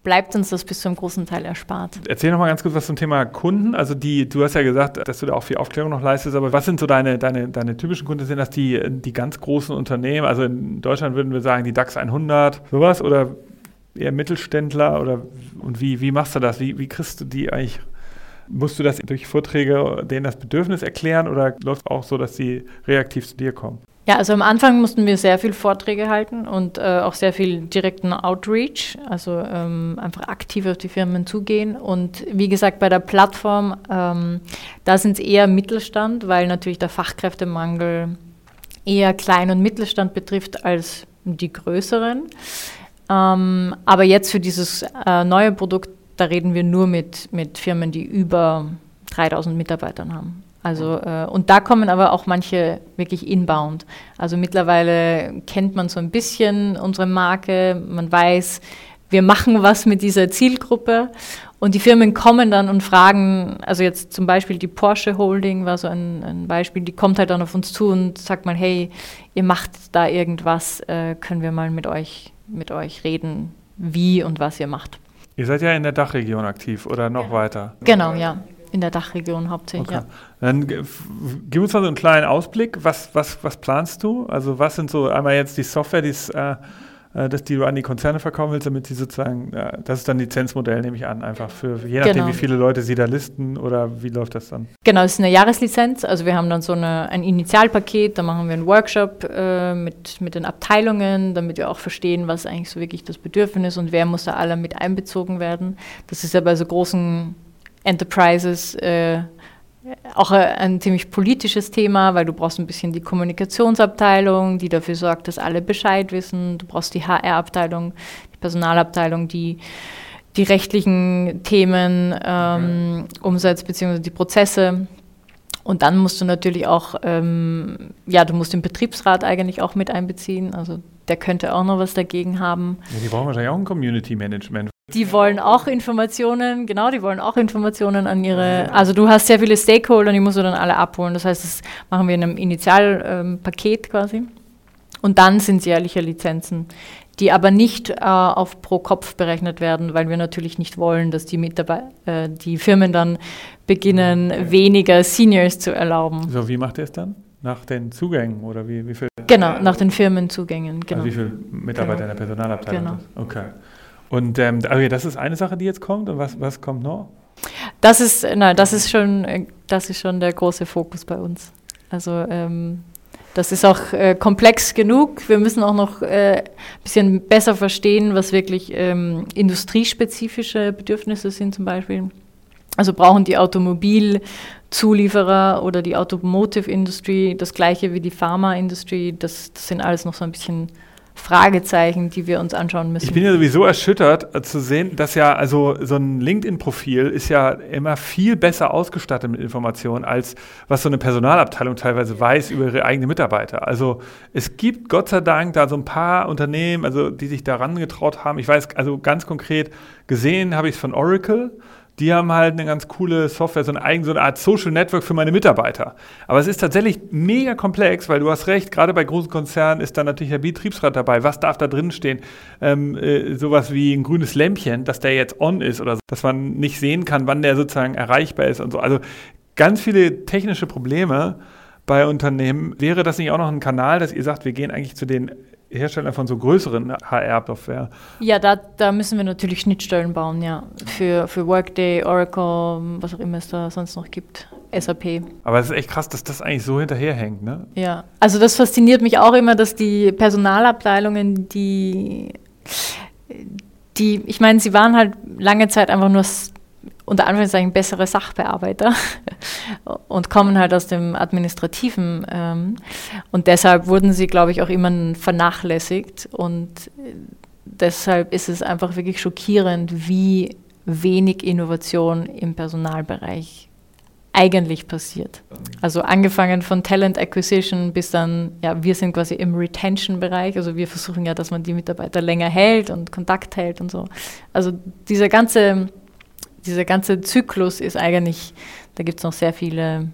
bleibt uns das bis zu einem großen Teil erspart. Erzähl noch mal ganz kurz was zum Thema Kunden. Also die, du hast ja gesagt, dass du da auch viel Aufklärung noch leistest, aber was sind so deine, deine, deine typischen Kunden? Sind das die, die ganz großen Unternehmen? Also in Deutschland würden wir sagen, die DAX 100, sowas oder eher Mittelständler oder und wie, wie machst du das? Wie, wie kriegst du die eigentlich? Musst du das durch Vorträge denen das Bedürfnis erklären oder läuft es auch so, dass sie reaktiv zu dir kommen? Ja, also am Anfang mussten wir sehr viel Vorträge halten und äh, auch sehr viel direkten Outreach, also ähm, einfach aktiv auf die Firmen zugehen. Und wie gesagt, bei der Plattform, ähm, da sind es eher Mittelstand, weil natürlich der Fachkräftemangel eher Klein- und Mittelstand betrifft als die größeren. Ähm, aber jetzt für dieses äh, neue Produkt, da reden wir nur mit, mit Firmen, die über 3000 Mitarbeitern haben. Also, äh, und da kommen aber auch manche wirklich inbound. Also mittlerweile kennt man so ein bisschen unsere Marke, man weiß, wir machen was mit dieser Zielgruppe und die Firmen kommen dann und fragen, also jetzt zum Beispiel die Porsche Holding war so ein, ein Beispiel, die kommt halt dann auf uns zu und sagt mal, hey, ihr macht da irgendwas, äh, können wir mal mit euch, mit euch reden, wie und was ihr macht. Ihr seid ja in der Dachregion aktiv oder noch ja. weiter? Genau, ja. In der Dachregion hauptsächlich, okay. ja. Dann gib uns mal so einen kleinen Ausblick. Was, was, was planst du? Also was sind so einmal jetzt die Software, die's, äh, äh das, die du an die Konzerne verkaufen willst, damit sie sozusagen, äh, das ist dann Lizenzmodell, nehme ich an, einfach für je nachdem, genau. wie viele Leute sie da listen oder wie läuft das dann? Genau, es ist eine Jahreslizenz. Also wir haben dann so eine, ein Initialpaket, da machen wir einen Workshop äh, mit, mit den Abteilungen, damit wir auch verstehen, was eigentlich so wirklich das Bedürfnis ist und wer muss da alle mit einbezogen werden. Das ist ja bei so großen Enterprises äh, auch ein ziemlich politisches Thema, weil du brauchst ein bisschen die Kommunikationsabteilung, die dafür sorgt, dass alle Bescheid wissen. Du brauchst die HR-Abteilung, die Personalabteilung, die die rechtlichen Themen ähm, umsetzt, beziehungsweise die Prozesse. Und dann musst du natürlich auch, ähm, ja, du musst den Betriebsrat eigentlich auch mit einbeziehen. Also der könnte auch noch was dagegen haben. Ja, die brauchen wahrscheinlich auch ein Community Management. Die wollen auch Informationen, genau, die wollen auch Informationen an ihre, also du hast sehr viele Stakeholder, die musst du dann alle abholen. Das heißt, das machen wir in einem Initialpaket ähm, quasi. Und dann sind es jährliche Lizenzen, die aber nicht äh, auf pro Kopf berechnet werden, weil wir natürlich nicht wollen, dass die, Mitarbeiter, äh, die Firmen dann beginnen, okay. weniger Seniors zu erlauben. So, wie macht ihr es dann? Nach den Zugängen oder wie, wie viel? Genau, nach den Firmenzugängen. Genau. Also wie viele Mitarbeiter genau. in der Personalabteilung? Genau. Okay. Und ähm, okay, das ist eine Sache, die jetzt kommt. Und was, was kommt noch? Das ist, nein, das ist schon, das ist schon der große Fokus bei uns. Also ähm, das ist auch äh, komplex genug. Wir müssen auch noch äh, ein bisschen besser verstehen, was wirklich ähm, industriespezifische Bedürfnisse sind zum Beispiel. Also brauchen die Automobilzulieferer oder die Automotive Industry das gleiche wie die Pharma Industry. Das, das sind alles noch so ein bisschen Fragezeichen, die wir uns anschauen müssen. Ich bin ja sowieso erschüttert äh, zu sehen, dass ja, also so ein LinkedIn-Profil ist ja immer viel besser ausgestattet mit Informationen, als was so eine Personalabteilung teilweise weiß über ihre eigenen Mitarbeiter. Also es gibt Gott sei Dank da so ein paar Unternehmen, also die sich daran getraut haben. Ich weiß, also ganz konkret gesehen habe ich es von Oracle die haben halt eine ganz coole Software, so eine, eigene, so eine Art Social Network für meine Mitarbeiter. Aber es ist tatsächlich mega komplex, weil du hast recht, gerade bei großen Konzernen ist da natürlich der Betriebsrat dabei. Was darf da drin stehen? Ähm, äh, sowas wie ein grünes Lämpchen, dass der jetzt on ist oder so, dass man nicht sehen kann, wann der sozusagen erreichbar ist und so. Also ganz viele technische Probleme bei Unternehmen. Wäre das nicht auch noch ein Kanal, dass ihr sagt, wir gehen eigentlich zu den Hersteller von so größeren HR-Software. Ja, da, da müssen wir natürlich Schnittstellen bauen, ja. Für, für Workday, Oracle, was auch immer es da sonst noch gibt. SAP. Aber es ist echt krass, dass das eigentlich so hinterherhängt, ne? Ja, also das fasziniert mich auch immer, dass die Personalabteilungen, die, die ich meine, sie waren halt lange Zeit einfach nur unter Anführungszeichen bessere Sachbearbeiter und kommen halt aus dem Administrativen. Ähm, und deshalb wurden sie, glaube ich, auch immer vernachlässigt. Und deshalb ist es einfach wirklich schockierend, wie wenig Innovation im Personalbereich eigentlich passiert. Also angefangen von Talent Acquisition bis dann, ja, wir sind quasi im Retention-Bereich. Also wir versuchen ja, dass man die Mitarbeiter länger hält und Kontakt hält und so. Also dieser ganze, dieser ganze Zyklus ist eigentlich, da gibt es noch sehr viele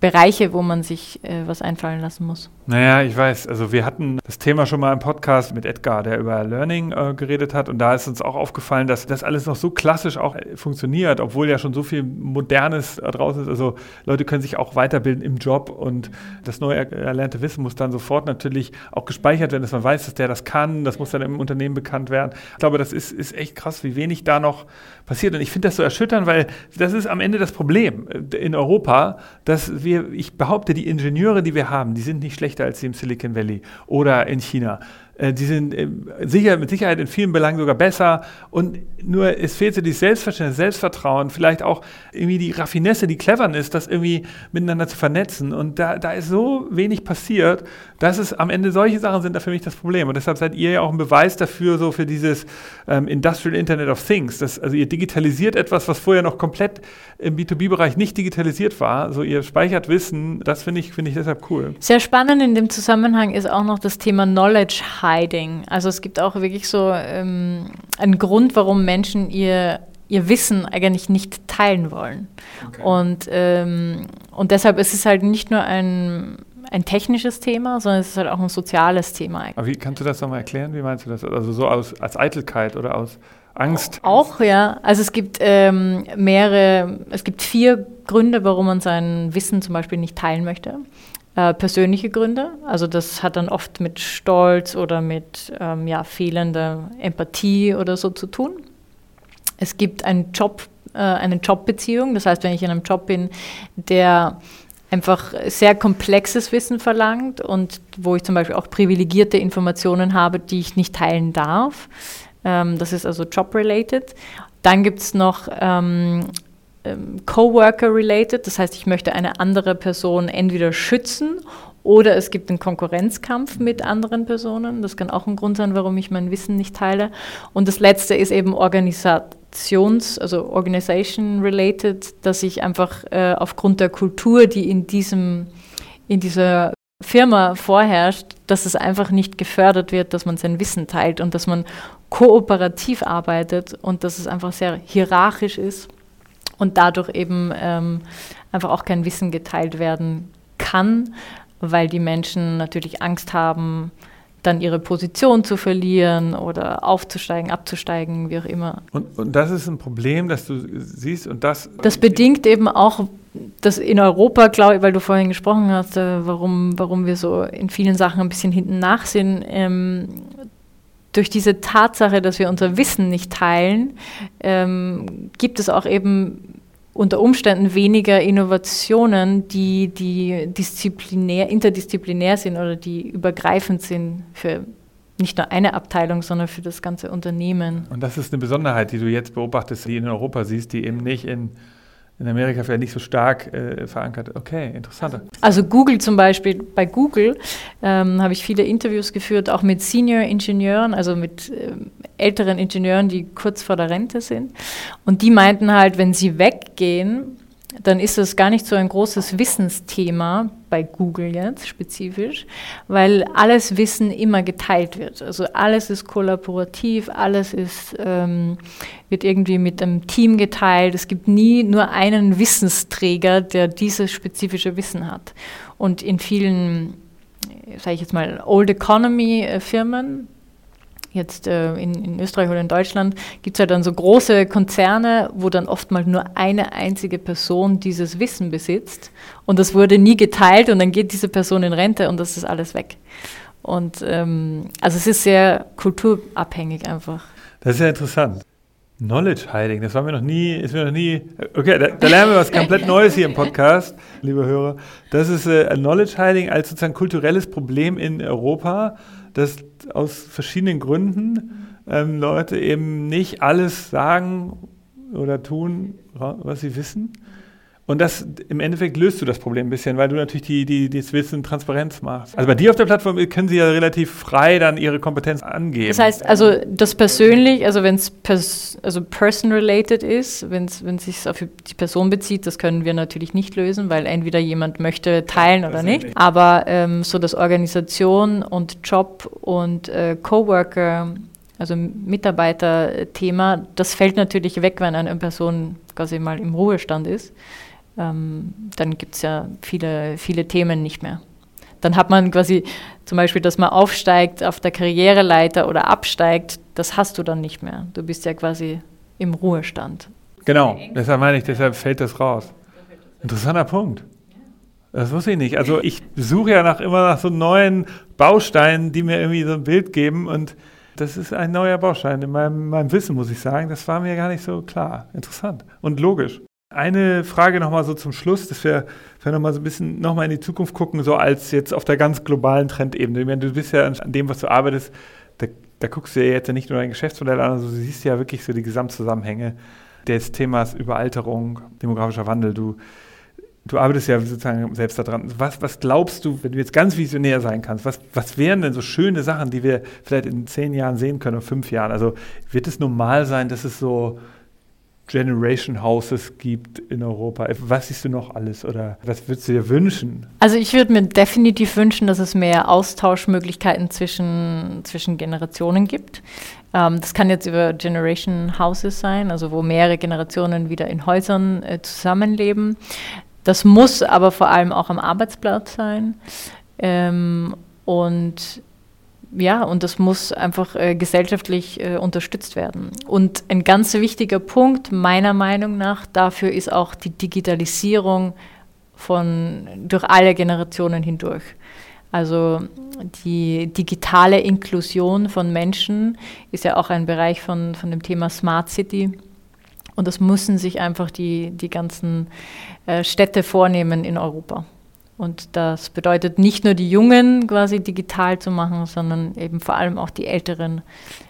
Bereiche, wo man sich äh, was einfallen lassen muss. Naja, ich weiß. Also wir hatten das Thema schon mal im Podcast mit Edgar, der über Learning äh, geredet hat. Und da ist uns auch aufgefallen, dass das alles noch so klassisch auch äh, funktioniert, obwohl ja schon so viel Modernes da draußen ist. Also Leute können sich auch weiterbilden im Job und das neu erlernte Wissen muss dann sofort natürlich auch gespeichert werden, dass man weiß, dass der das kann. Das muss dann im Unternehmen bekannt werden. Ich glaube, das ist, ist echt krass, wie wenig da noch passiert. Und ich finde das so erschütternd, weil das ist am Ende das Problem äh, in Europa, dass wir ich behaupte, die Ingenieure, die wir haben, die sind nicht schlechter als die im Silicon Valley oder in China. Äh, die sind äh, sicher, mit Sicherheit in vielen Belangen sogar besser. Und nur es fehlt so dieses Selbstverständnis, Selbstvertrauen, vielleicht auch irgendwie die Raffinesse, die Cleverness, das irgendwie miteinander zu vernetzen. Und da, da ist so wenig passiert, dass es am Ende solche Sachen sind da für mich das Problem. Und deshalb seid ihr ja auch ein Beweis dafür, so für dieses ähm, Industrial Internet of Things. Das, also ihr digitalisiert etwas, was vorher noch komplett im B2B-Bereich nicht digitalisiert war. Also ihr speichert Wissen. Das finde ich, finde ich deshalb cool. Sehr spannend in dem Zusammenhang ist auch noch das Thema Knowledge Hiding. Also es gibt auch wirklich so ähm, einen Grund, warum Menschen ihr, ihr Wissen eigentlich nicht teilen wollen. Okay. Und, ähm, und deshalb ist es halt nicht nur ein, ein technisches Thema, sondern es ist halt auch ein soziales Thema. Aber wie kannst du das nochmal erklären? Wie meinst du das? Also so aus, als Eitelkeit oder aus Angst? Auch, ja. Also es gibt ähm, mehrere, es gibt vier Gründe, warum man sein Wissen zum Beispiel nicht teilen möchte. Äh, persönliche Gründe. Also das hat dann oft mit Stolz oder mit ähm, ja, fehlender Empathie oder so zu tun. Es gibt einen Job, äh, eine Jobbeziehung. Das heißt, wenn ich in einem Job bin, der einfach sehr komplexes Wissen verlangt und wo ich zum Beispiel auch privilegierte Informationen habe, die ich nicht teilen darf. Ähm, das ist also job-related. Dann gibt es noch ähm, ähm, Coworker-related, das heißt, ich möchte eine andere Person entweder schützen oder es gibt einen Konkurrenzkampf mit anderen Personen. Das kann auch ein Grund sein, warum ich mein Wissen nicht teile. Und das letzte ist eben Organisations-, also Organization-related, dass ich einfach äh, aufgrund der Kultur, die in diesem, in dieser Firma vorherrscht, dass es einfach nicht gefördert wird, dass man sein Wissen teilt und dass man kooperativ arbeitet und dass es einfach sehr hierarchisch ist und dadurch eben ähm, einfach auch kein Wissen geteilt werden kann, weil die Menschen natürlich Angst haben, dann ihre Position zu verlieren oder aufzusteigen, abzusteigen, wie auch immer. Und, und das ist ein Problem, das du siehst und das. Das bedingt eben auch, dass in Europa, glaube ich, weil du vorhin gesprochen hast, äh, warum, warum wir so in vielen Sachen ein bisschen hinten nach sind, ähm, durch diese Tatsache, dass wir unser Wissen nicht teilen, ähm, gibt es auch eben unter Umständen weniger Innovationen, die, die disziplinär, interdisziplinär sind oder die übergreifend sind für nicht nur eine Abteilung, sondern für das ganze Unternehmen. Und das ist eine Besonderheit, die du jetzt beobachtest, die in Europa siehst, die eben nicht in in Amerika vielleicht nicht so stark äh, verankert. Okay, interessant. Also Google zum Beispiel, bei Google ähm, habe ich viele Interviews geführt, auch mit Senior-Ingenieuren, also mit äh, älteren Ingenieuren, die kurz vor der Rente sind. Und die meinten halt, wenn sie weggehen, dann ist das gar nicht so ein großes Wissensthema bei Google jetzt spezifisch, weil alles Wissen immer geteilt wird. Also alles ist kollaborativ, alles ist, ähm, wird irgendwie mit einem Team geteilt. Es gibt nie nur einen Wissensträger, der dieses spezifische Wissen hat. Und in vielen, sage ich jetzt mal, Old Economy äh, Firmen, jetzt äh, in, in, Österreich oder in Deutschland, gibt es halt dann so große Konzerne, wo dann oftmals nur eine einzige Person dieses Wissen besitzt und das wurde nie geteilt und dann geht diese Person in Rente und das ist alles weg. Und ähm, also es ist sehr kulturabhängig einfach. Das ist ja interessant. Knowledge Hiding, das war mir noch nie, ist mir noch nie. Okay, da, da lernen wir was komplett Neues hier im Podcast, liebe Hörer. Das ist äh, Knowledge Hiding als sozusagen kulturelles Problem in Europa dass aus verschiedenen Gründen ähm, Leute eben nicht alles sagen oder tun, was sie wissen. Und das im Endeffekt löst du das Problem ein bisschen, weil du natürlich die, die, das Wissen Transparenz machst. Also bei dir auf der Plattform können sie ja relativ frei dann ihre Kompetenz angeben. Das heißt, also das persönlich, also wenn es pers also person-related ist, wenn es sich auf die Person bezieht, das können wir natürlich nicht lösen, weil entweder jemand möchte teilen oder nicht. nicht. Aber ähm, so das Organisation und Job und äh, Coworker, also Mitarbeiter-Thema, das fällt natürlich weg, wenn eine Person quasi mal im Ruhestand ist ähm, dann gibt es ja viele, viele Themen nicht mehr. Dann hat man quasi zum Beispiel, dass man aufsteigt auf der Karriereleiter oder absteigt, das hast du dann nicht mehr. Du bist ja quasi im Ruhestand. Genau, deshalb meine ich, deshalb fällt das raus. Interessanter Punkt. Das wusste ich nicht. Also ich suche ja nach immer nach so neuen Bausteinen, die mir irgendwie so ein Bild geben und das ist ein neuer Baustein in meinem, meinem Wissen, muss ich sagen. Das war mir gar nicht so klar. Interessant und logisch. Eine Frage nochmal so zum Schluss, dass wir, wir nochmal so ein bisschen nochmal in die Zukunft gucken, so als jetzt auf der ganz globalen Trendebene. Du bist ja an dem, was du arbeitest, da, da guckst du ja jetzt nicht nur dein Geschäftsmodell an, also du siehst ja wirklich so die Gesamtzusammenhänge des Themas Überalterung, demografischer Wandel. Du, du arbeitest ja sozusagen selbst daran. Was, was glaubst du, wenn du jetzt ganz visionär sein kannst, was, was wären denn so schöne Sachen, die wir vielleicht in zehn Jahren sehen können oder fünf Jahren? Also wird es normal sein, dass es so Generation Houses gibt in Europa. Was siehst du noch alles oder was würdest du dir wünschen? Also ich würde mir definitiv wünschen, dass es mehr Austauschmöglichkeiten zwischen, zwischen Generationen gibt. Ähm, das kann jetzt über Generation Houses sein, also wo mehrere Generationen wieder in Häusern äh, zusammenleben. Das muss aber vor allem auch am Arbeitsplatz sein. Ähm, und ja, und das muss einfach äh, gesellschaftlich äh, unterstützt werden. Und ein ganz wichtiger Punkt meiner Meinung nach dafür ist auch die Digitalisierung von durch alle Generationen hindurch. Also die digitale Inklusion von Menschen ist ja auch ein Bereich von, von dem Thema Smart City. Und das müssen sich einfach die, die ganzen äh, Städte vornehmen in Europa. Und das bedeutet nicht nur die Jungen quasi digital zu machen, sondern eben vor allem auch die Älteren,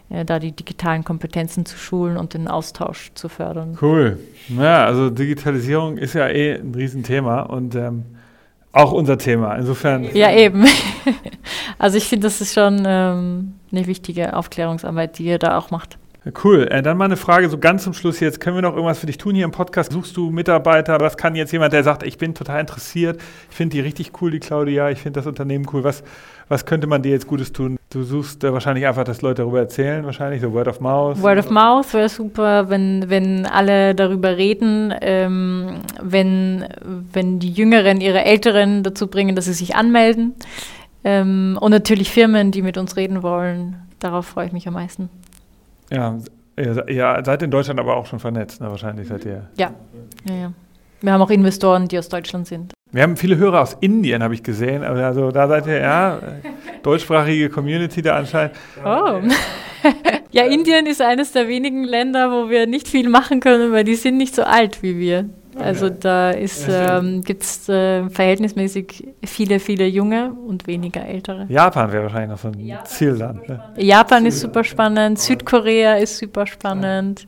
äh, da die digitalen Kompetenzen zu schulen und den Austausch zu fördern. Cool. Ja, also Digitalisierung ist ja eh ein Riesenthema und ähm, auch unser Thema. Insofern. Ja, eben. also ich finde, das ist schon ähm, eine wichtige Aufklärungsarbeit, die ihr da auch macht. Cool. Äh, dann mal eine Frage so ganz zum Schluss jetzt. Können wir noch irgendwas für dich tun hier im Podcast? Suchst du Mitarbeiter? Was kann jetzt jemand, der sagt, ich bin total interessiert, ich finde die richtig cool, die Claudia, ich finde das Unternehmen cool. Was, was könnte man dir jetzt Gutes tun? Du suchst äh, wahrscheinlich einfach, dass Leute darüber erzählen, wahrscheinlich so Word of Mouth. Word of Mouth wäre super, wenn, wenn alle darüber reden, ähm, wenn, wenn die Jüngeren ihre Älteren dazu bringen, dass sie sich anmelden. Ähm, und natürlich Firmen, die mit uns reden wollen. Darauf freue ich mich am meisten. Ja, ihr seid in Deutschland aber auch schon vernetzt, ne? wahrscheinlich seid ihr. Ja. ja, ja. Wir haben auch Investoren, die aus Deutschland sind. Wir haben viele Hörer aus Indien, habe ich gesehen. Also da seid ihr, ja, deutschsprachige Community da anscheinend. Oh. ja, Indien ist eines der wenigen Länder, wo wir nicht viel machen können, weil die sind nicht so alt wie wir. Also da ähm, gibt es äh, verhältnismäßig viele, viele junge und weniger ältere. Japan wäre wahrscheinlich noch so ein Japan Zielland. Ne? Japan ist super spannend, Südkorea ist super spannend,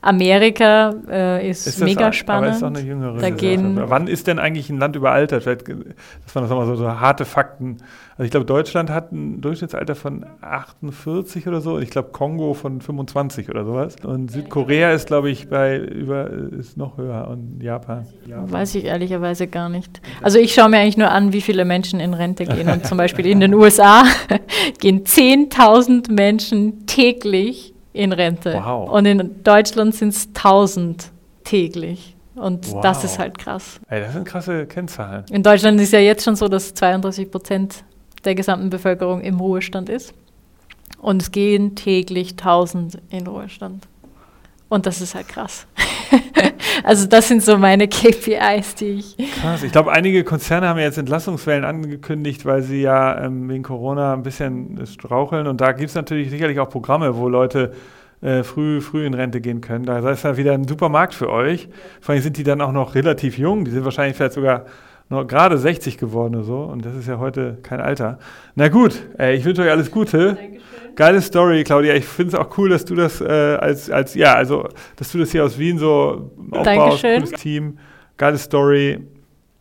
Amerika äh, ist, ist mega spannend. Aber ist auch eine jüngere da gehen Wann ist denn eigentlich ein Land überaltert? Vielleicht, das waren das mal so, so harte Fakten. Also ich glaube, Deutschland hat ein Durchschnittsalter von 48 oder so. Ich glaube, Kongo von 25 oder sowas. Und Südkorea ist, glaube ich, bei über ist noch höher und Japan. Weiß ich ehrlicherweise gar nicht. Also ich schaue mir eigentlich nur an, wie viele Menschen in Rente gehen. Und zum Beispiel in den USA gehen 10.000 Menschen täglich in Rente. Wow. Und in Deutschland sind es 1.000 täglich. Und wow. das ist halt krass. Ey, das sind krasse Kennzahlen. In Deutschland ist ja jetzt schon so, dass 32 Prozent der gesamten Bevölkerung im Ruhestand ist. Und es gehen täglich 1000 in Ruhestand. Und das ist halt krass. also das sind so meine KPIs, die ich. Krass. Ich glaube, einige Konzerne haben ja jetzt Entlassungswellen angekündigt, weil sie ja ähm, wegen Corona ein bisschen straucheln. Und da gibt es natürlich sicherlich auch Programme, wo Leute äh, früh, früh in Rente gehen können. Da ist ja wieder ein super Markt für euch. Vor allem sind die dann auch noch relativ jung. Die sind wahrscheinlich vielleicht sogar noch gerade 60 geworden oder so. Und das ist ja heute kein Alter. Na gut, ey, ich wünsche euch alles Gute. Dankeschön. Geile Story, Claudia. Ich finde es auch cool, dass du das äh, als, als, ja, also, dass du das hier aus Wien so aufbaust, cooles Team. geile Story,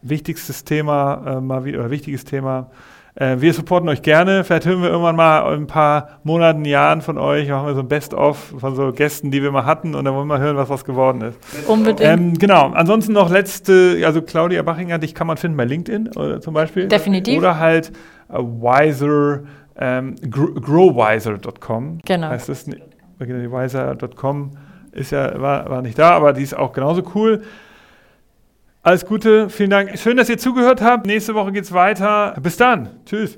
wichtigstes Thema, äh, mal wieder, oder wichtiges Thema. Äh, wir supporten euch gerne. Vielleicht hören wir irgendwann mal in ein paar Monaten, Jahren von euch. Machen wir so ein Best-of von so Gästen, die wir mal hatten. Und dann wollen wir mal hören, was was geworden ist. Unbedingt. Ähm, genau. Ansonsten noch letzte, also Claudia Bachinger, dich kann man finden bei LinkedIn oder zum Beispiel. Definitiv. Oder halt äh, Wiser, ähm, gr growwiser.com. Genau. Heißt das? Wiser.com ist ja, war, war nicht da, aber die ist auch genauso cool. Alles Gute, vielen Dank. Schön, dass ihr zugehört habt. Nächste Woche geht's weiter. Bis dann. Tschüss.